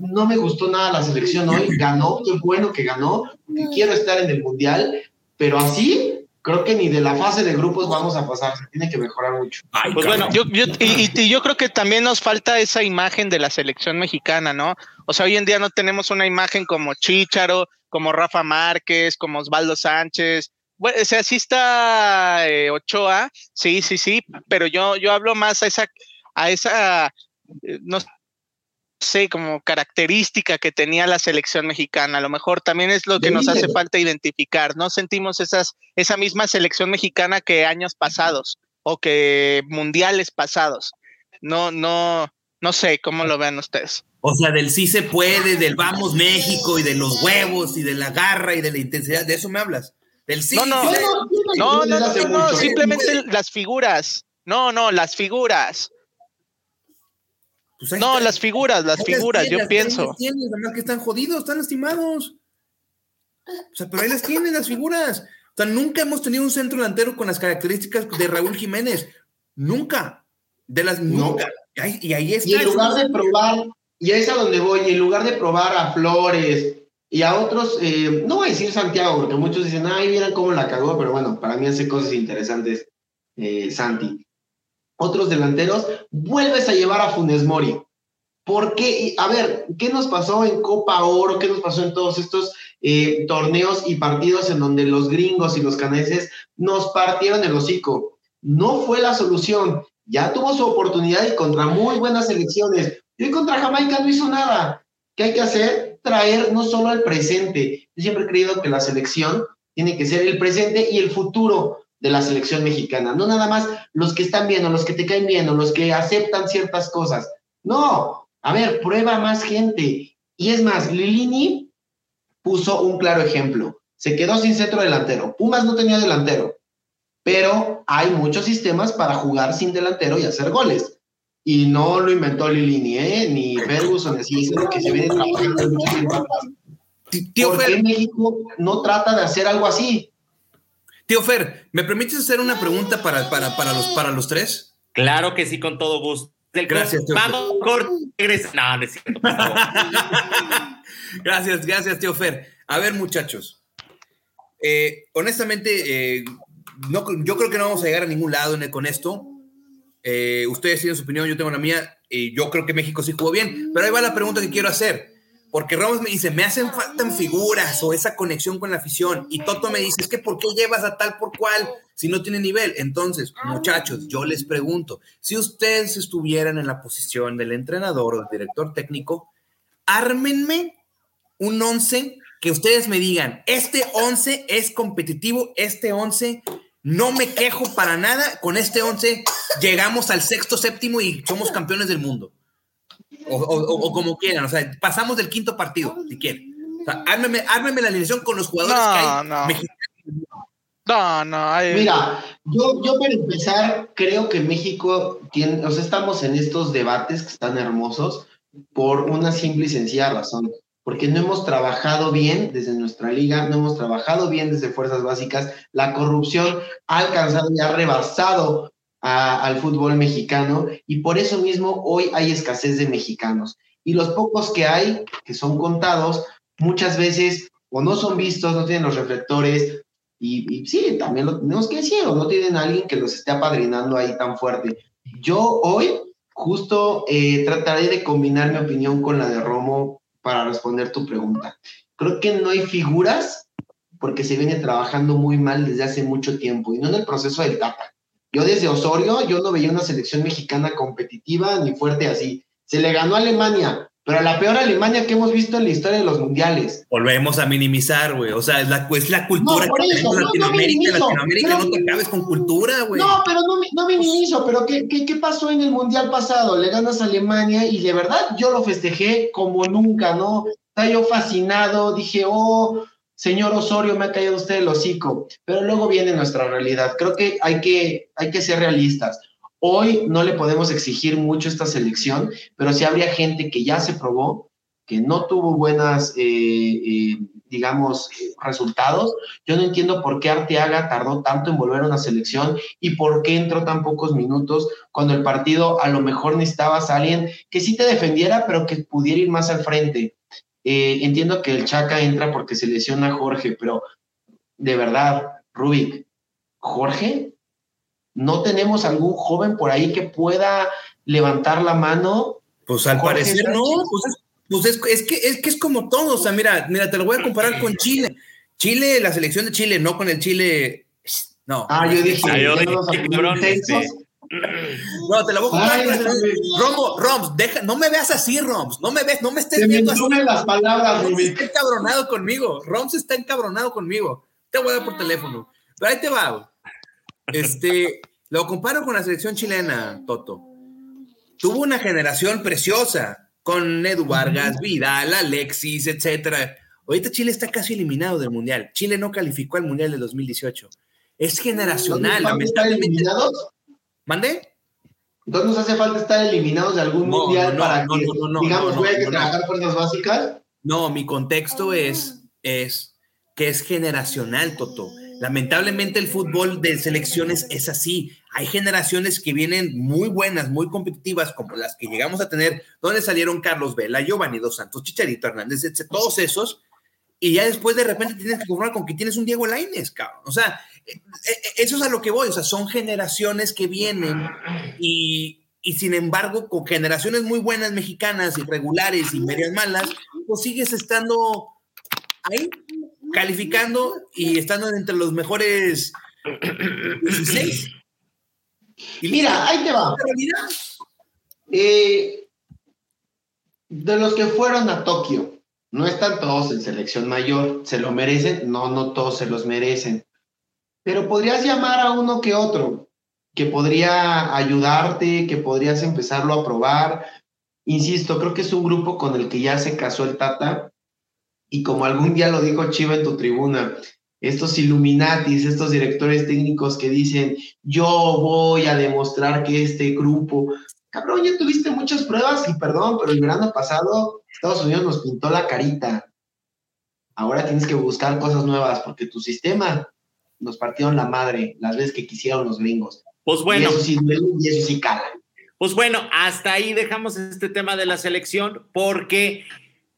no me gustó nada la selección hoy. Ganó, qué bueno que ganó, que quiero estar en el mundial, pero así creo que ni de la fase de grupos vamos a pasar, se tiene que mejorar mucho. pues bueno, yo, y, yo creo que también nos falta esa imagen de la selección mexicana, ¿no? O sea, hoy en día no tenemos una imagen como Chicharo, como Rafa Márquez, como Osvaldo Sánchez. Bueno, o sea, sí está eh, Ochoa, sí, sí, sí, pero yo, yo hablo más a esa, a esa, eh, no sé, como característica que tenía la selección mexicana. A lo mejor también es lo que nos hace falta identificar. No sentimos esas, esa misma selección mexicana que años pasados o que mundiales pasados. No, no, no sé cómo lo vean ustedes. O sea, del sí se puede, del vamos México y de los huevos y de la garra y de la intensidad, de eso me hablas. Del sí. No, no, no, no, no, no, simplemente las figuras. No, no, las figuras. Pues no, las figuras, las figuras, yo pienso. Tienes, que están jodidos, están lastimados. O sea, pero ahí las tienen las figuras. O sea, nunca hemos tenido un centro delantero con las características de Raúl Jiménez. Nunca. De las nunca. Y ahí, está. Y en lugar de probar, y es a donde voy, y en lugar de probar a Flores y a otros, eh, no voy a decir Santiago, porque muchos dicen, ay, miren cómo la cagó, pero bueno, para mí hace cosas interesantes eh, Santi otros delanteros, vuelves a llevar a Funes Mori. ¿Por qué? A ver, ¿qué nos pasó en Copa Oro? ¿Qué nos pasó en todos estos eh, torneos y partidos en donde los gringos y los canadienses nos partieron el hocico? No fue la solución. Ya tuvo su oportunidad y contra muy buenas selecciones. Y contra Jamaica no hizo nada. ¿Qué hay que hacer? Traer no solo el presente. Yo siempre he creído que la selección tiene que ser el presente y el futuro de la selección mexicana. No nada más los que están bien o los que te caen bien o los que aceptan ciertas cosas. No, a ver, prueba más gente. Y es más, Lilini puso un claro ejemplo. Se quedó sin centro delantero. Pumas no tenía delantero, pero hay muchos sistemas para jugar sin delantero y hacer goles. Y no lo inventó Lilini, ¿eh? ni Ferguson, así es lo que se viene trabajando mucho tiempo ¿Por qué México no trata de hacer algo así? Tío Fer, ¿me permites hacer una pregunta para, para, para, los, para los tres? Claro que sí, con todo gusto. Gracias, tío Vamos, corte, No, no es cierto. *laughs* gracias, gracias, tío Fer. A ver, muchachos. Eh, honestamente, eh, no, yo creo que no vamos a llegar a ningún lado con esto. Eh, ustedes tienen su opinión, yo tengo la mía. Y yo creo que México sí jugó bien. Pero ahí va la pregunta que quiero hacer. Porque Ramos me dice, me hacen falta figuras o esa conexión con la afición. Y Toto me dice, es que ¿por qué llevas a tal por cual si no tiene nivel? Entonces, muchachos, yo les pregunto, si ustedes estuvieran en la posición del entrenador o del director técnico, ármenme un 11 que ustedes me digan, este 11 es competitivo, este 11 no me quejo para nada, con este 11 llegamos al sexto, séptimo y somos campeones del mundo. O, como quieran, o sea, pasamos del quinto partido, si quieren. O sea, ármeme, la alineación con los jugadores que hay no. No, no, Mira, yo, yo para empezar, creo que México tiene, o sea, estamos en estos debates que están hermosos por una simple y sencilla razón, porque no hemos trabajado bien desde nuestra liga, no hemos trabajado bien desde fuerzas básicas, la corrupción ha alcanzado y ha rebasado al fútbol mexicano y por eso mismo hoy hay escasez de mexicanos. Y los pocos que hay, que son contados, muchas veces o no son vistos, no tienen los reflectores y, sí, también lo tenemos que decir, o no tienen alguien que los esté apadrinando ahí tan fuerte. Yo hoy justo eh, trataré de combinar mi opinión con la de Romo para responder tu pregunta. Creo que no hay figuras porque se viene trabajando muy mal desde hace mucho tiempo y no en el proceso del Tata yo desde Osorio, yo no veía una selección mexicana competitiva ni fuerte así. Se le ganó a Alemania, pero la peor Alemania que hemos visto en la historia de los mundiales. Volvemos a minimizar, güey. O sea, es la, es la cultura que tenemos en Latinoamérica. Latinoamérica no te acabes con cultura, güey. No, pero no, no minimizo. Pero ¿qué, ¿qué, qué, pasó en el mundial pasado? Le ganas a Alemania y de verdad yo lo festejé como nunca, ¿no? Estaba yo fascinado. Dije, oh, señor Osorio, me ha caído usted el hocico. Pero luego viene nuestra realidad. Creo que hay que, hay que ser realistas. Hoy no le podemos exigir mucho esta selección, pero sí habría gente que ya se probó, que no tuvo buenas, eh, eh, digamos, resultados. Yo no entiendo por qué Arteaga tardó tanto en volver a una selección y por qué entró tan pocos minutos cuando el partido a lo mejor necesitabas a alguien que sí te defendiera, pero que pudiera ir más al frente. Eh, entiendo que el Chaca entra porque se lesiona a Jorge, pero de verdad, Rubik, Jorge ¿No tenemos algún joven por ahí que pueda levantar la mano? Pues al parecer no, pues, pues es, que, es que es como todo, o sea, mira, mira, te lo voy a comparar con Chile. Chile, la selección de Chile, no con el Chile, no. Ah, yo dije, ah, yo este, No, te la voy a comparar. Romo, Roms, deja, no me veas así, Roms. No me ves, no me estés viendo así. las palabras, Roms está encabronado conmigo. Roms está encabronado conmigo. Te voy a dar por teléfono. Pero ahí te va. Este, lo comparo con la selección chilena, Toto. Tuvo una generación preciosa con Edu Vargas, Vidal, Alexis, etcétera. Ahorita Chile está casi eliminado del Mundial. Chile no calificó al Mundial del 2018. Es generacional, lamentablemente. eliminados? ¿Mande? Entonces nos hace falta estar eliminados de algún mundial para que, digamos, voy que trabajar fuerzas básicas. No, mi contexto es, es que es generacional, Toto. Lamentablemente el fútbol de selecciones es así. Hay generaciones que vienen muy buenas, muy competitivas, como las que llegamos a tener, donde salieron Carlos Vela, Giovanni Dos Santos, Chicharito Hernández, todos esos, y ya después de repente tienes que conformar con que tienes un Diego Lainez, cabrón. O sea, eso es a lo que voy, o sea, son generaciones que vienen y, y sin embargo, con generaciones muy buenas mexicanas, irregulares y medias malas, pues sigues estando ahí calificando y estando entre los mejores 16. Y Mira, ahí te va. Eh, de los que fueron a Tokio, no están todos en selección mayor, ¿se lo merecen? No, no todos se los merecen. Pero podrías llamar a uno que otro, que podría ayudarte, que podrías empezarlo a probar. Insisto, creo que es un grupo con el que ya se casó el Tata y como algún día lo dijo Chiva en tu tribuna, estos Illuminatis, estos directores técnicos que dicen, yo voy a demostrar que este grupo, cabrón, ya tuviste muchas pruebas y perdón, pero el verano pasado Estados Unidos nos pintó la carita. Ahora tienes que buscar cosas nuevas porque tu sistema nos partieron la madre las veces que quisieron los gringos. Pues bueno. Y eso sí y eso sí cala. Pues bueno, hasta ahí dejamos este tema de la selección porque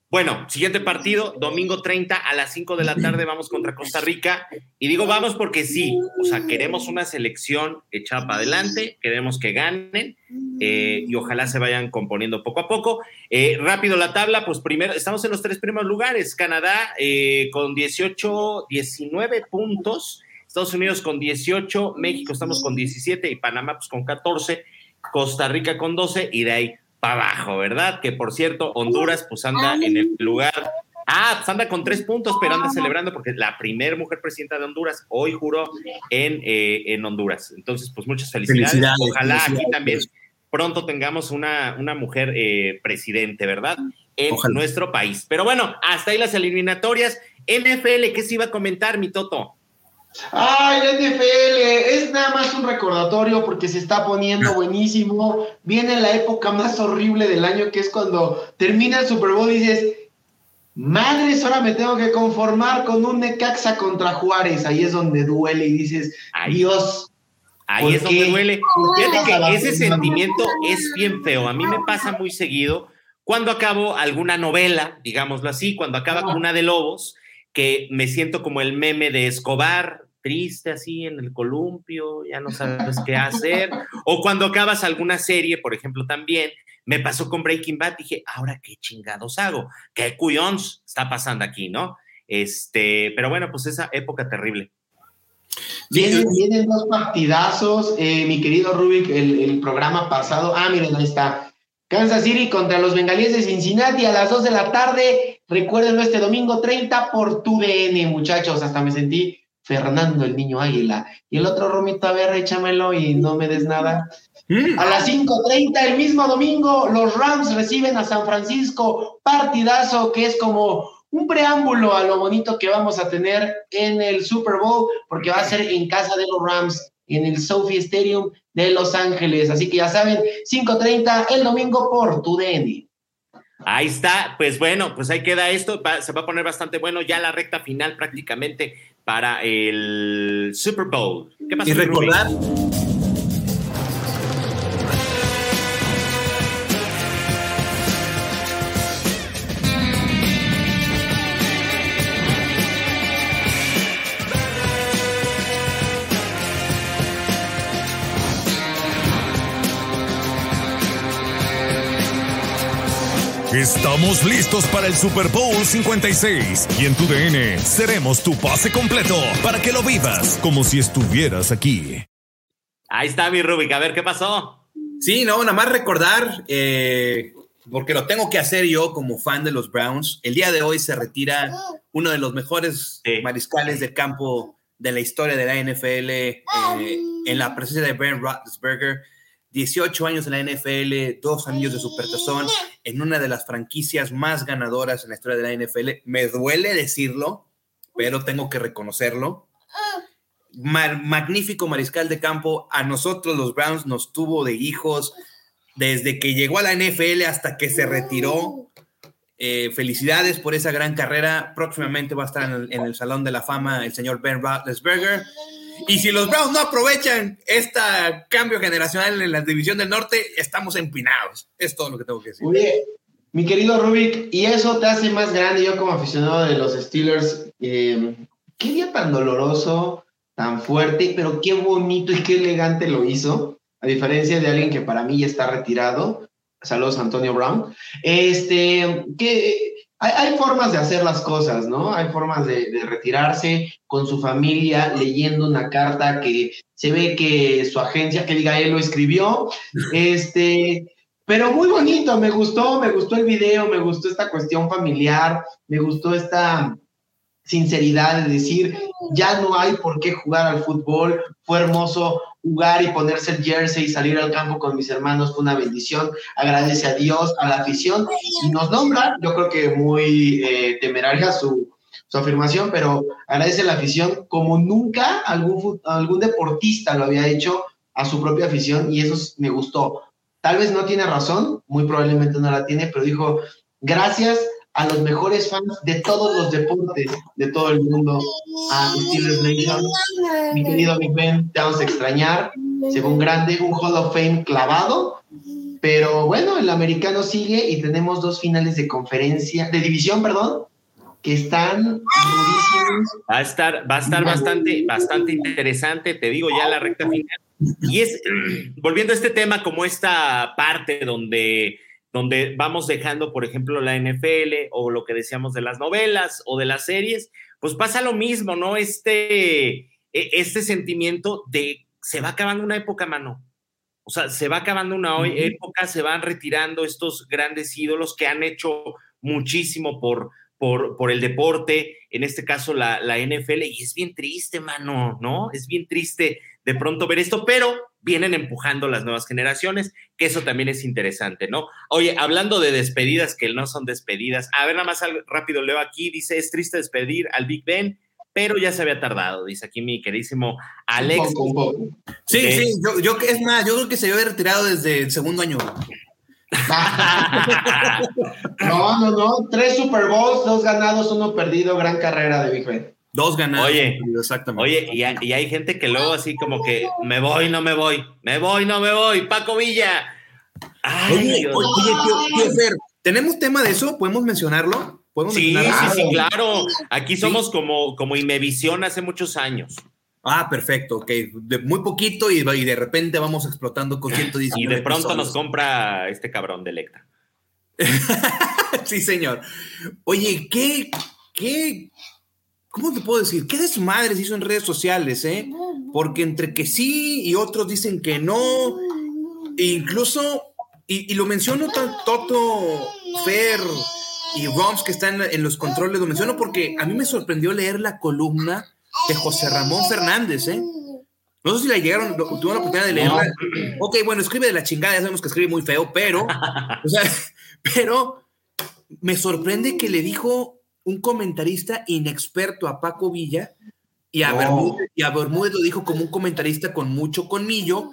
bueno, siguiente partido, domingo 30 a las 5 de la tarde vamos contra Costa Rica. Y digo vamos porque sí, o sea, queremos una selección echada para adelante, queremos que ganen eh, y ojalá se vayan componiendo poco a poco. Eh, rápido la tabla, pues primero, estamos en los tres primeros lugares. Canadá eh, con 18, 19 puntos, Estados Unidos con 18, México estamos con 17 y Panamá pues con 14, Costa Rica con 12 y de ahí abajo, ¿verdad? Que por cierto, Honduras pues anda en el lugar. Ah, pues anda con tres puntos, pero anda celebrando porque la primera mujer presidenta de Honduras hoy juró en, eh, en Honduras. Entonces, pues muchas felicidades. Ojalá aquí también pronto tengamos una, una mujer eh, presidente, ¿verdad? En nuestro país. Pero bueno, hasta ahí las eliminatorias. NFL, ¿qué se iba a comentar, mi Toto? Ay, la NFL, es nada más un recordatorio porque se está poniendo *laughs* buenísimo. Viene la época más horrible del año, que es cuando termina el Super Bowl y dices, madres, ahora me tengo que conformar con un Necaxa contra Juárez. Ahí es donde duele y dices, Dios. Ahí es donde duele. Fíjate que ese sentimiento es bien feo. A mí me pasa muy seguido cuando acabo alguna novela, digámoslo así, cuando acaba con una de Lobos, que me siento como el meme de Escobar, triste así en el columpio, ya no sabes qué hacer. *laughs* O cuando acabas alguna serie, por ejemplo, también, me pasó con Breaking Bad, dije, ahora qué chingados hago, qué cuyons está pasando aquí, ¿no? Este, pero bueno, pues esa época terrible. Vienen, vienen dos partidazos, eh, mi querido Rubik, el, el, programa pasado, ah, miren, ahí está. Kansas City contra los bengalíes de Cincinnati a las 2 de la tarde. Recuérdenlo este domingo 30 por tu DN, muchachos. Hasta me sentí Fernando, el niño águila. Y el otro Romito, a ver, échamelo y no me des nada. A las 5.30 el mismo domingo, los Rams reciben a San Francisco. Partidazo que es como un preámbulo a lo bonito que vamos a tener en el Super Bowl, porque va a ser en casa de los Rams, en el Sophie Stadium de Los Ángeles. Así que ya saben, 5.30 el domingo por tu DN. Ahí está, pues bueno, pues ahí queda esto, se va a poner bastante bueno ya la recta final prácticamente para el Super Bowl. ¿Qué pasa? Y recordar, Estamos listos para el Super Bowl 56 y en tu DN seremos tu pase completo para que lo vivas como si estuvieras aquí. Ahí está mi Rubik, a ver qué pasó. Sí, no, nada más recordar, eh, porque lo tengo que hacer yo como fan de los Browns. El día de hoy se retira uno de los mejores mariscales de campo de la historia de la NFL eh, en la presencia de Ben Roethlisberger 18 años en la NFL, dos anillos de supertazón, en una de las franquicias más ganadoras en la historia de la NFL. Me duele decirlo, pero tengo que reconocerlo. magnífico mariscal de campo. A nosotros los Browns nos tuvo de hijos desde que llegó a la NFL hasta que se retiró. Eh, felicidades por esa gran carrera. Próximamente va a estar en el, en el Salón de la Fama el señor Ben Roethlisberger. Y si los Browns no aprovechan este cambio generacional en la división del norte, estamos empinados. Es todo lo que tengo que decir. Oye, mi querido Rubik, y eso te hace más grande yo como aficionado de los Steelers. Eh, qué día tan doloroso, tan fuerte, pero qué bonito y qué elegante lo hizo. A diferencia de alguien que para mí ya está retirado. Saludos, Antonio Brown. Este, que hay, formas de hacer las cosas, ¿no? Hay formas de, retirarse con su familia leyendo una carta que se ve que su agencia, que diga él lo escribió, este, pero muy bonito, me gustó, me gustó el video, me gustó esta cuestión familiar, me gustó esta sinceridad de decir, ya no hay por qué jugar al fútbol, fue hermoso jugar y ponerse el jersey y salir al campo con mis hermanos. Fue una bendición, agradece a Dios, a la afición. Y nos nombra, yo creo que muy eh, temeraria su, su, afirmación, pero agradece a la afición como nunca algún, algún deportista lo había hecho a su propia afición y eso me gustó. Tal vez no tiene razón, muy probablemente no la tiene, pero dijo, gracias a los mejores fans de todos los deportes de todo el mundo, a Steelers Nation. Mi querido Big Ben, te vamos a extrañar. Según grande, un Hall of Fame clavado. Pero bueno, el americano sigue y tenemos dos finales de conferencia, de división, perdón, que están Va a estar, va a estar bastante, bastante interesante, te digo ya la recta final. Y es, *clears throat* volviendo a este tema, como esta parte donde donde vamos dejando, por ejemplo, la NFL o lo que decíamos de las novelas o de las series, pues pasa lo mismo, ¿no? Este, e, este sentimiento de se va acabando una época, mano. O sea, se va acabando una época, se van retirando estos grandes ídolos que han hecho muchísimo por, por, por el deporte, en este caso la, la NFL, y es bien triste, mano, ¿no? Es bien triste de pronto ver esto, pero vienen empujando las nuevas generaciones, que eso también es interesante, ¿no? Oye, hablando de despedidas que no son despedidas, a ver, nada más rápido leo aquí, dice, es triste despedir al Big Ben, pero ya se había tardado, dice aquí mi queridísimo Alex. Sí, sí, yo, yo, es más, yo creo que se había retirado desde el segundo año. *laughs* no, no, no, tres Super Bowls, dos ganados, uno perdido, gran carrera de Big Ben. Dos ganados. Oye, exactamente. Oye, y, hay gente que luego así como que me voy, no me voy, me voy, no me voy, Paco Villa. oye, oye, tío, Fer, ¿tenemos tema de eso? ¿Podemos mencionarlo? ¿Podemos sí, sí, sí, claro. Aquí somos como, como Imevisión hace muchos años. Ah, perfecto, ok. De muy poquito y, y, de repente vamos explotando con 119 Y de pronto nos compra este cabrón de Electra. *laughs* sí, señor. Oye, ¿qué, qué, ¿cómo te puedo decir? ¿Qué se hizo en redes sociales, eh? Porque entre que sí y otros dicen que no, e incluso y, lo menciono Toto, Fer y Roms que están en los controles, lo menciono porque a mí me sorprendió leer la columna de José Ramón Fernández, ¿eh? No sé si la llegaron, tuvo la oportunidad de leerla. Ok, bueno, escribe de la chingada, ya sabemos que escribe muy feo, pero, o sea, *laughs* pero me sorprende que le dijo un comentarista inexperto a Paco Villa y a, Bermúdez, y a Bermúdez lo dijo como un comentarista con mucho colmillo,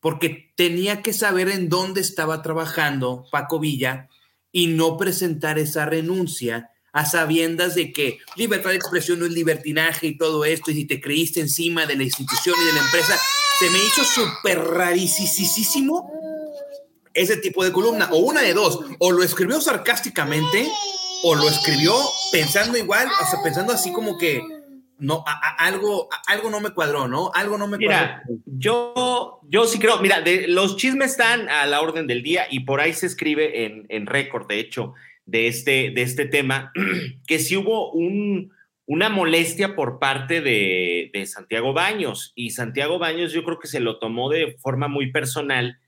porque tenía que saber en dónde estaba trabajando Paco Villa y no presentar esa renuncia a sabiendas de que libertad de expresión no es libertinaje y todo esto, y si te creíste encima de la institución y de la empresa, se me hizo súper rarísimo ese tipo de columna, o una de dos, o lo escribió sarcásticamente, o lo escribió pensando igual, o sea, pensando así como que no, algo, algo no me cuadró, ¿no? Algo no me mira, Yo, yo sí creo, mira, de, los chismes están a la orden del día y por ahí se escribe en, en récord, de hecho, de este, de este tema, *clears throat* que sí hubo un, una molestia por parte de, de, Santiago Baños y Santiago Baños yo creo que se lo tomó de forma muy personal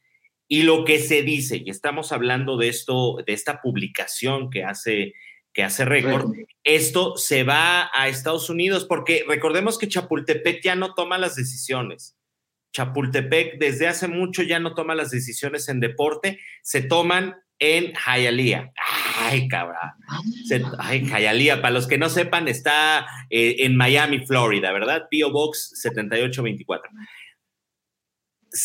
y lo que se dice, y estamos hablando de esto, de esta publicación que hace que hace récord, esto se va a Estados Unidos, porque recordemos que Chapultepec ya no toma las decisiones. Chapultepec desde hace mucho ya no toma las decisiones en deporte, se toman en Hialeah. Ay, cabrón. ay, Hialeah, para los que no sepan, está eh, en Miami, Florida, ¿verdad? P.O. Box 7824.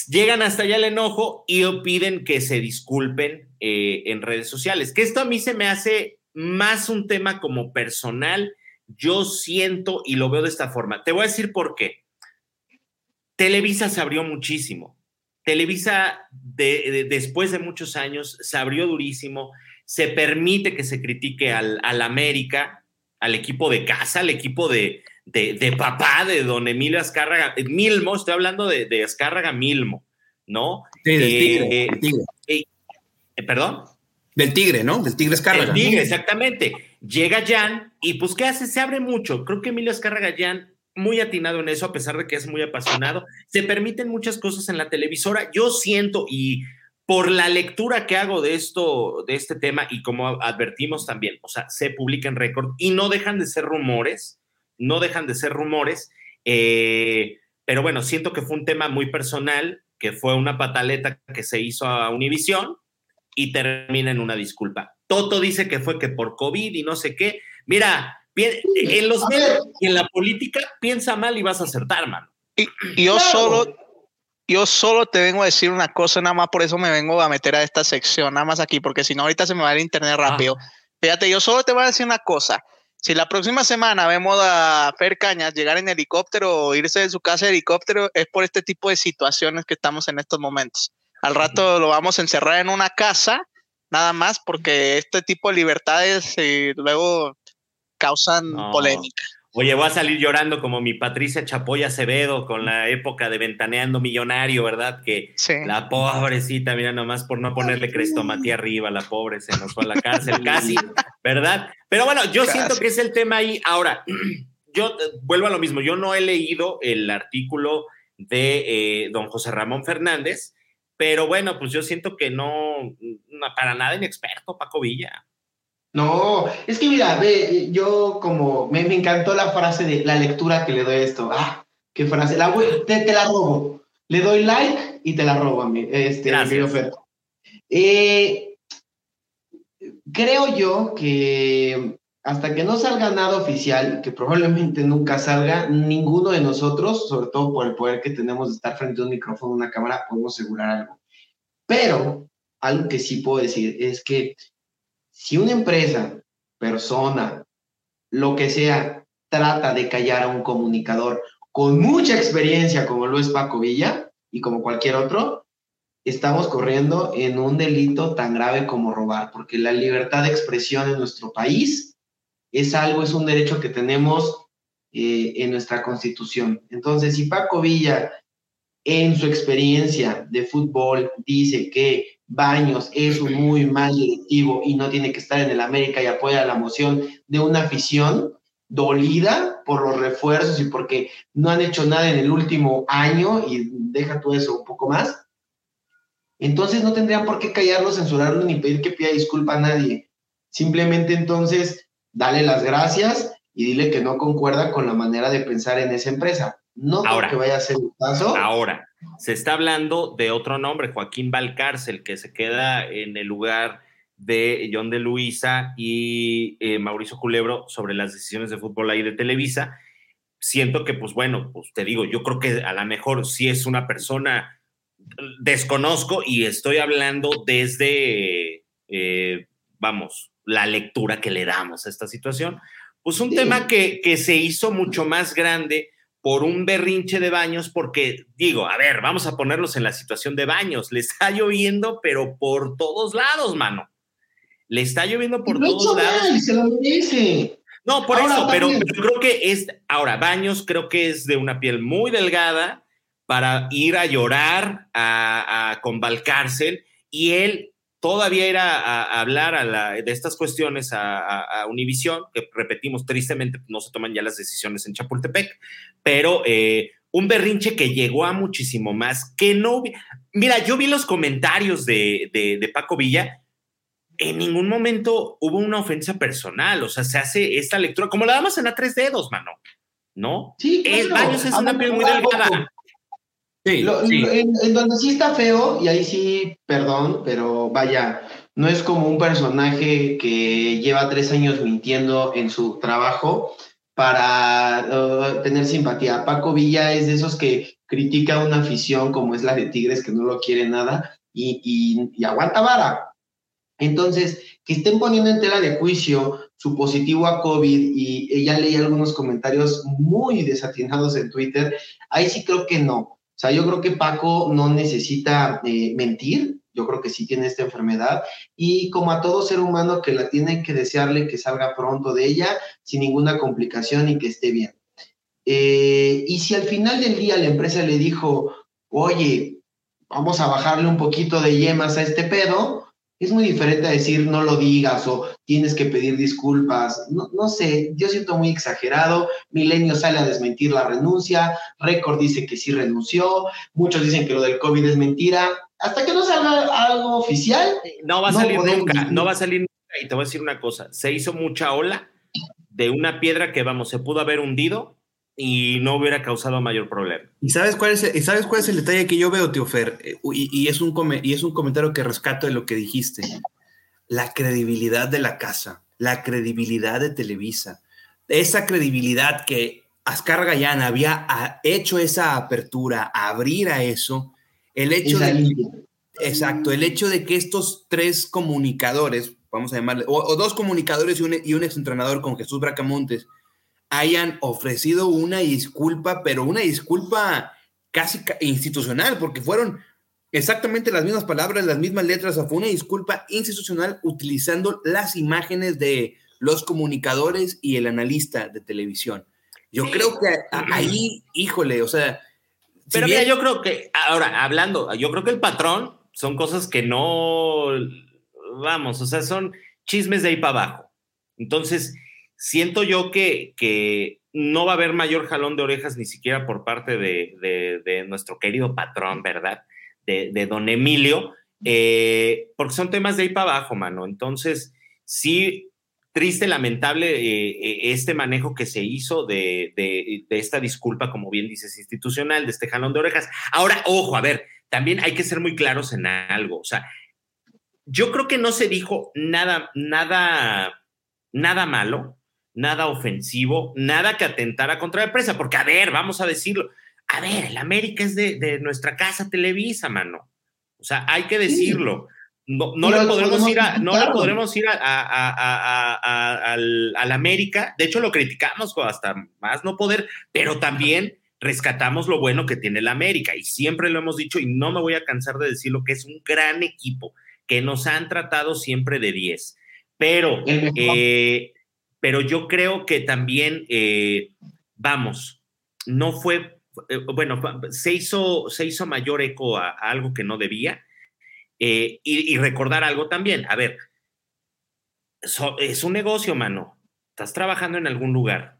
Llegan hasta allá el enojo y piden que se disculpen eh, en redes sociales. Que esto a mí se me hace más un tema como personal, yo siento y lo veo de esta forma. Te voy a decir por qué. Televisa se abrió muchísimo. Televisa, después de muchos años, se abrió durísimo. Se permite que se critique al, América, al equipo de casa, al equipo de, de, papá de don Emilio Azcárraga. Milmo, estoy hablando de, de Azcárraga Milmo, ¿no? Sí, eh, eh, ¿Perdón? Del Tigre, ¿no? Del Tigre Escárraga. Del Tigre, exactamente. Llega Jan y pues ¿qué hace? Se abre mucho. Creo que Emilio Escárraga Jan, muy atinado en eso, a pesar de que es muy apasionado, se permiten muchas cosas en la televisora. Yo siento y por la lectura que hago de esto, de este tema y como advertimos también, o sea, se publica en récord y no dejan de ser rumores, no dejan de ser rumores, eh, pero bueno, siento que fue un tema muy personal, que fue una pataleta que se hizo a Univisión y termina en una disculpa. Toto dice que fue que por COVID y no sé qué. Mira, en los medios y en la política piensa mal y vas a acertar, mano. Y, yo solo yo solo te vengo a decir una cosa, nada más por eso me vengo a meter a esta sección, nada más aquí, porque si no, ahorita se me va el internet ah. rápido. Fíjate, yo solo te voy a decir una cosa. Si la próxima semana vemos a Fer Cañas llegar en helicóptero o irse de su casa en helicóptero, es por este tipo de situaciones que estamos en estos momentos. Al rato lo vamos a encerrar en una casa, nada más, porque este tipo de libertades eh, luego causan polémica. Oye, voy a salir llorando como mi Patricia Chapoya Acevedo con la época de Ventaneando Millonario, ¿verdad? Que la pobrecita, mira, nomás por no ponerle crestomatía arriba, la pobre se nos fue a la cárcel casi, ¿verdad? Pero bueno, yo siento que es el tema ahí. Ahora, *clears throat* yo eh, vuelvo a lo mismo, yo no he leído el artículo de eh, don José Ramón Fernández, pero bueno, pues yo siento que no, para nada inexperto, Paco Villa. No, es que mira, ve, yo como me, encantó la frase de la lectura que le doy a esto. Ah, qué frase. La, te, te la robo. Le doy like y te la robo a mí. Este, eh, creo yo que hasta que no salga nada oficial, que probablemente nunca salga, ninguno de nosotros, sobre todo por el poder que tenemos de estar frente a un micrófono, una cámara, podemos asegurar algo. Pero algo que sí puedo decir es que si una empresa, persona, lo que sea, trata de callar a un comunicador con mucha experiencia como lo es Paco Villa y como cualquier otro, estamos corriendo en un delito tan grave como robar, porque la libertad de expresión en nuestro país es algo, es un derecho que tenemos eh, en nuestra constitución. Entonces, si Paco Villa, en su experiencia de fútbol, dice que Baños es un muy mal directivo y no tiene que estar en el América y apoya la moción de una afición dolida por los refuerzos y porque no han hecho nada en el último año y deja todo eso un poco más, Entonces no tendrían por qué callarlo, censurarlo ni pedir que pida disculpa a nadie. Simplemente entonces dale las gracias y dile que no concuerda con la manera de pensar en esa empresa. No ahora, que vaya a ser un caso. Ahora, se está hablando de otro nombre, Joaquín Valcárcel, que se queda en el lugar de John de Luisa y eh, Mauricio Culebro sobre las decisiones de fútbol ahí de Televisa. Siento que, pues bueno, pues te digo, yo creo que a lo mejor sí es una persona, desconozco y estoy hablando desde, eh, vamos, la lectura que le damos a esta situación. Pues un tema que, que se hizo mucho más grande por un berrinche de baños, porque digo, a ver, vamos a ponerlos en la situación de baños. Le está lloviendo, pero por todos lados, mano. Le está lloviendo por todos lados. se lo merece. No, por eso, pero, creo que es, ahora, Baños creo que es de una piel muy delgada para ir a llorar a, a y él todavía era a, hablar a la, de estas cuestiones a, Univisión, que repetimos, tristemente no se toman ya las decisiones en Chapultepec, pero eh, un berrinche que llegó a muchísimo más, que no... Mira, yo vi los comentarios de, de Paco Villa en ningún momento hubo una ofensa personal, o sea, se hace esta lectura, como la damos en a tres dedos, mano, ¿no? Sí, claro. Es, es una piel muy delgada. Sí, En, donde sí está feo, y ahí sí, perdón, pero vaya, no es como un personaje que lleva tres años mintiendo en su trabajo para uh, tener simpatía. Paco Villa es de esos que critica una afición como es la de Tigres, que no lo quiere nada, y, y aguanta vara. Entonces, que estén poniendo en tela de juicio su positivo a COVID y ella leí algunos comentarios muy desatinados en Twitter, ahí sí creo que no. O sea, yo creo que Paco no necesita eh, mentir, yo creo que sí tiene esta enfermedad y como a todo ser humano que la tiene que desearle que salga pronto de ella sin ninguna complicación y que esté bien. Eh, y si al final del día la empresa le dijo, oye, vamos a bajarle un poquito de yemas a este pedo, es muy diferente a decir no lo digas o tienes que pedir disculpas. No, no sé, yo siento muy exagerado. Milenio sale a desmentir la renuncia. Récord dice que sí renunció. Muchos dicen que lo del COVID es mentira. Hasta que no salga algo oficial. No va a salir nunca, no va a salir nunca. Y te voy a decir una cosa: se hizo mucha ola de una piedra que, vamos, se pudo haber hundido y no hubiera causado mayor problema. ¿Y sabes cuál es el, sabes cuál es el detalle que yo veo, Tío Fer? Eh, y, es un y es un comentario que rescato de lo que dijiste. La credibilidad de la casa, la credibilidad de Televisa, esa credibilidad que Ascar Gallán había ah, hecho esa apertura, abrir a eso, el hecho de... Exacto, el hecho de que estos tres comunicadores, vamos a llamarle, o, dos comunicadores y un, y un exentrenador con Jesús Bracamontes, hayan ofrecido una disculpa, pero una disculpa casi institucional, porque fueron exactamente las mismas palabras, las mismas letras, fue una disculpa institucional utilizando las imágenes de los comunicadores y el analista de televisión. Yo creo que ahí, híjole, o sea... pero mira, yo creo que, ahora, hablando, yo creo que el patrón son cosas que no, vamos, o sea, son chismes de ahí para abajo. Entonces, siento yo que, que, no va a haber mayor jalón de orejas ni siquiera por parte de, nuestro querido patrón, ¿verdad? De, don Emilio, eh, porque son temas de ahí para abajo, mano. Entonces, sí, triste, lamentable eh, eh, este manejo que se hizo de, esta disculpa, como bien dices, institucional, de este jalón de orejas. Ahora, ojo, a ver, también hay que ser muy claros en algo. O sea, yo creo que no se dijo nada, nada, nada malo nada ofensivo, nada que atentara contra la empresa, porque a ver, vamos a decirlo, a ver, el América es de, nuestra casa Televisa, mano. O sea, hay que decirlo. No, no le podremos ir a, no le podremos ir a, al, al, América. De hecho, lo criticamos hasta más no poder, pero también rescatamos lo bueno que tiene el América. Y siempre lo hemos dicho, y no me voy a cansar de decirlo, que es un gran equipo, que nos han tratado siempre de 10. Pero eh, pero yo creo que también, eh, vamos, no fue, eh, bueno, se hizo, se hizo mayor eco a, algo que no debía. Eh, y, recordar algo también, a ver, es un negocio, mano. Estás trabajando en algún lugar,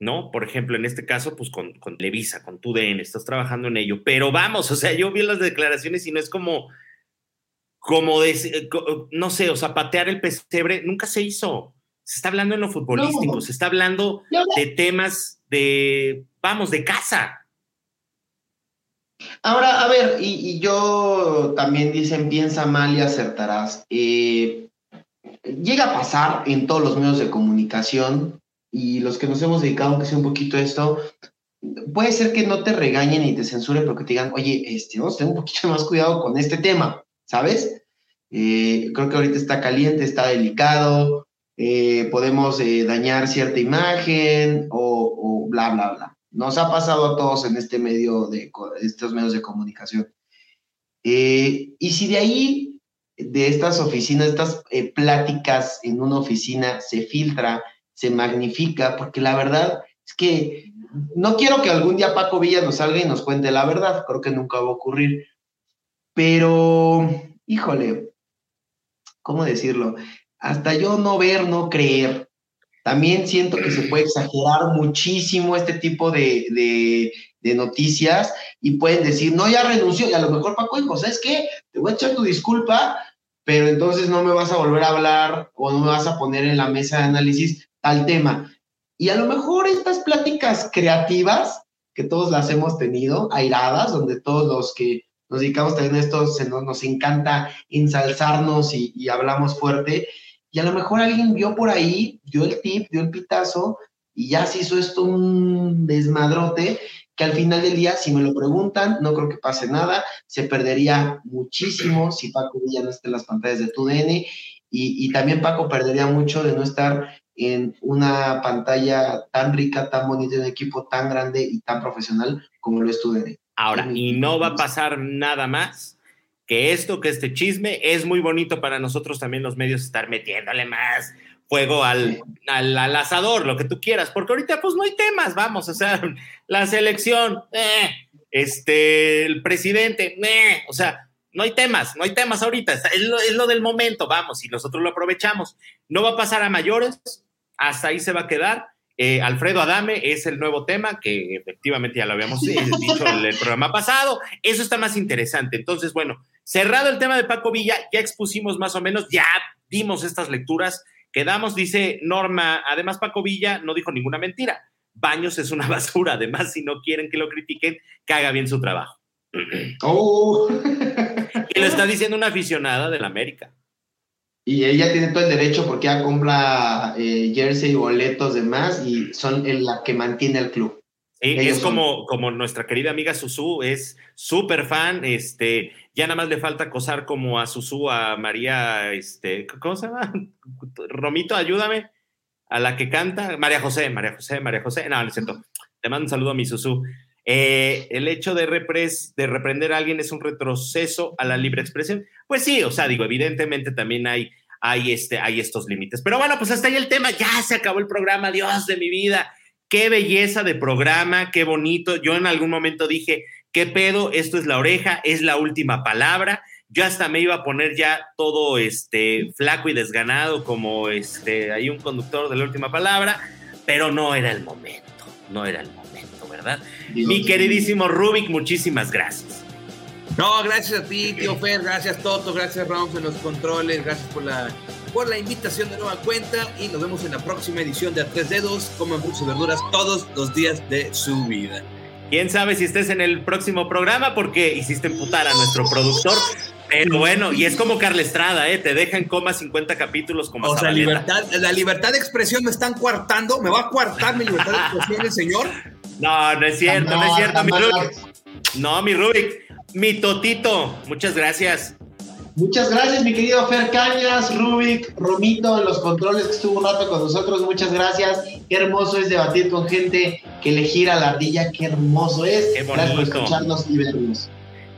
¿no? Por ejemplo, en este caso, pues con, con Televisa, con tu DN, estás trabajando en ello. Pero vamos, o sea, yo vi las declaraciones y no es como, como de, no sé, o sea, patear el pesebre, nunca se hizo. Se está hablando en lo futbolístico, se está hablando de temas de, vamos, de casa. Ahora, a ver, y, yo también dicen, piensa mal y acertarás. Eh, llega a pasar en todos los medios de comunicación y los que nos hemos dedicado, aunque sea un poquito a esto, puede ser que no te regañen y te censuren, pero que te digan, oye, este, vamos a tener un poquito más cuidado con este tema, ¿sabes? Eh, creo que ahorita está caliente, está delicado, eh, podemos eh, dañar cierta imagen o, bla, bla, bla. Nos ha pasado a todos en este medio de estos medios de comunicación. y si de ahí, de estas oficinas, estas pláticas en una oficina se filtra, se magnifica, porque la verdad es que no quiero que algún día Paco Villa nos salga y nos cuente la verdad, creo que nunca va a ocurrir, pero, híjole, ¿cómo decirlo? Hasta yo no ver, no creer. También siento que se puede exagerar muchísimo este tipo de, noticias y pueden decir, no, ya renunció, y a lo mejor Paco dijo, ¿sabes qué? Te voy a echar tu disculpa, pero entonces no me vas a volver a hablar o no me vas a poner en la mesa de análisis tal tema. Y a lo mejor estas pláticas creativas, que todos las hemos tenido, airadas, donde todos los que nos dedicamos también a esto, se nos, nos encanta ensalzarnos y, hablamos fuerte. Y a lo mejor alguien vio por ahí, dio el tip, dio el pitazo, y ya se hizo esto un desmadrote, que al final del día, si me lo preguntan, no creo que pase nada, se perdería muchísimo si Paco Villa no está en las pantallas de TUDN, y, y también Paco perdería mucho de no estar en una pantalla tan rica, tan bonita, un equipo tan grande y tan profesional como lo es TUDN. Ahora, y no va a pasar nada más que esto, que este chisme, es muy bonito para nosotros también los medios estar metiéndole más fuego al, al, asador, lo que tú quieras, porque ahorita pues no hay temas, vamos, o sea, *laughs* la selección, eh, este, el presidente, eh, o sea, no hay temas, no hay temas ahorita, es lo, es lo, del momento, vamos, y nosotros lo aprovechamos. No va a pasar a mayores, hasta ahí se va a quedar. Eh, Alfredo Adame es el nuevo tema, que efectivamente ya lo habíamos *laughs* dicho en el programa pasado. Eso está más interesante. Entonces, bueno, cerrado el tema de Paco Villa, ya expusimos más o menos, ya dimos estas lecturas. Quedamos, dice Norma, además Paco Villa no dijo ninguna mentira. Baños es una *laughs* basura. Además, si no quieren que lo critiquen, que haga bien su trabajo. Oh. y lo está diciendo una aficionada del América. Y ella tiene todo el derecho porque ella compra eh, jersey, boletos, demás, y son la que mantiene el club. Sí, es como, como nuestra querida amiga Susu, es súper fan, este, ya nada más le falta acosar como a Susu, a María, este, ¿cómo se llama? *laughs* Romito, ayúdame, a la que canta, María José, María José, María José, no, no es cierto, te mando un saludo a mi Susu. Eh, el hecho de, repres, de reprender a alguien es un retroceso a la libre expresión. Pues sí, o sea, digo, evidentemente también hay, hay, este, hay estos límites. Pero bueno, pues hasta ahí el tema, ya se acabó el programa, Dios de mi vida. Qué belleza de programa, qué bonito. Yo en algún momento dije, qué pedo, esto es la oreja, es la última palabra. Yo hasta me iba a poner ya todo este flaco y desganado como este hay un conductor de la última palabra, pero no era el momento, no era el momento. Mi queridísimo Rubik, muchísimas gracias. No, gracias a ti, tío Fer, gracias Toto, gracias Ramos en los controles, gracias por la, por la invitación de nueva cuenta y nos vemos en la próxima edición de A Tres Dedos, coman frutas y verduras todos los días de su vida. Quién sabe si estés en el próximo programa porque hiciste emputar a nuestro productor. Pero bueno, y es como Carla Estrada, ¿eh? Te dejan coma 50 capítulos como O sea, libertad, la libertad de expresión me están coartando, me va a coartar mi libertad de expresión el señor. No, no es cierto, no, es cierto, mi Rubik. No, mi Rubik, mi Totito, muchas gracias. Muchas gracias, mi querido Fer Cañas, Rubik, Romito, en los controles que estuvo un rato con nosotros. Muchas gracias. Qué hermoso es debatir con gente que le gira la ardilla. Qué hermoso es. Qué gracias por escucharnos y vernos.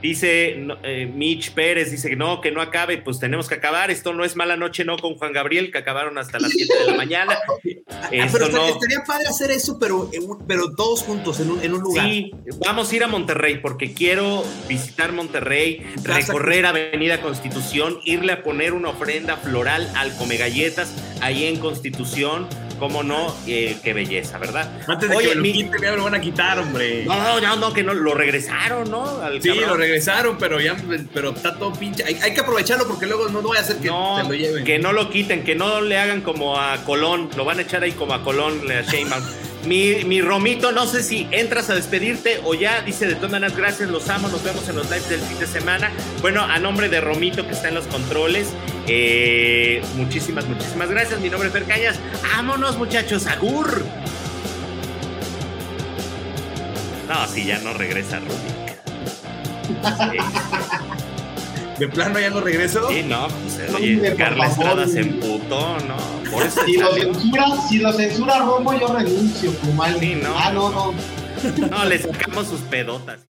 Dice eh, Mitch Pérez, dice que no, que no acabe, pues tenemos que acabar. Esto no es mala noche, no, con Juan Gabriel, que acabaron hasta las 7 de la mañana. *laughs* Ah, pero estaría padre hacer eso, pero, pero todos juntos en un, en un, lugar. Sí, vamos a ir a Monterrey porque quiero visitar Monterrey, recorrer Avenida Constitución, irle a poner una ofrenda floral al Come Galletas ahí en Constitución cómo no, eh, qué belleza, ¿verdad? Antes de Oye, que me lo mi- quiten, ya me lo van a quitar, hombre. No, no, no, que no, lo regresaron, ¿no? Al Sí, cabrón. lo regresaron, pero ya, pero está todo pinche. Hay, hay que aprovecharlo porque luego no, no vaya a ser que No, se lo lleven. que no lo quiten, que no le hagan como a Colón, lo van a echar ahí como a Colón, a Sheinbaum. *laughs* Mi, mi Romito, no sé si entras a despedirte o ya, dice de todas maneras, gracias, los amo, nos vemos en los lives del fin de semana. Bueno, a nombre de Romito que está en los controles, eh, muchísimas, muchísimas gracias. Mi nombre es Fer Cañas. Vámonos, muchachos, agur. No, si ya no regresa Romito. *laughs* Sí. De plano ya no regreso. Sí, no, pues, No, oye, Carla Estrada se emputó, ¿no? Por eso Si lo censura, si lo censura Romo, yo renuncio, Kumal. Sí, no. Ah, no, no. No, le sacamos sus pedotas.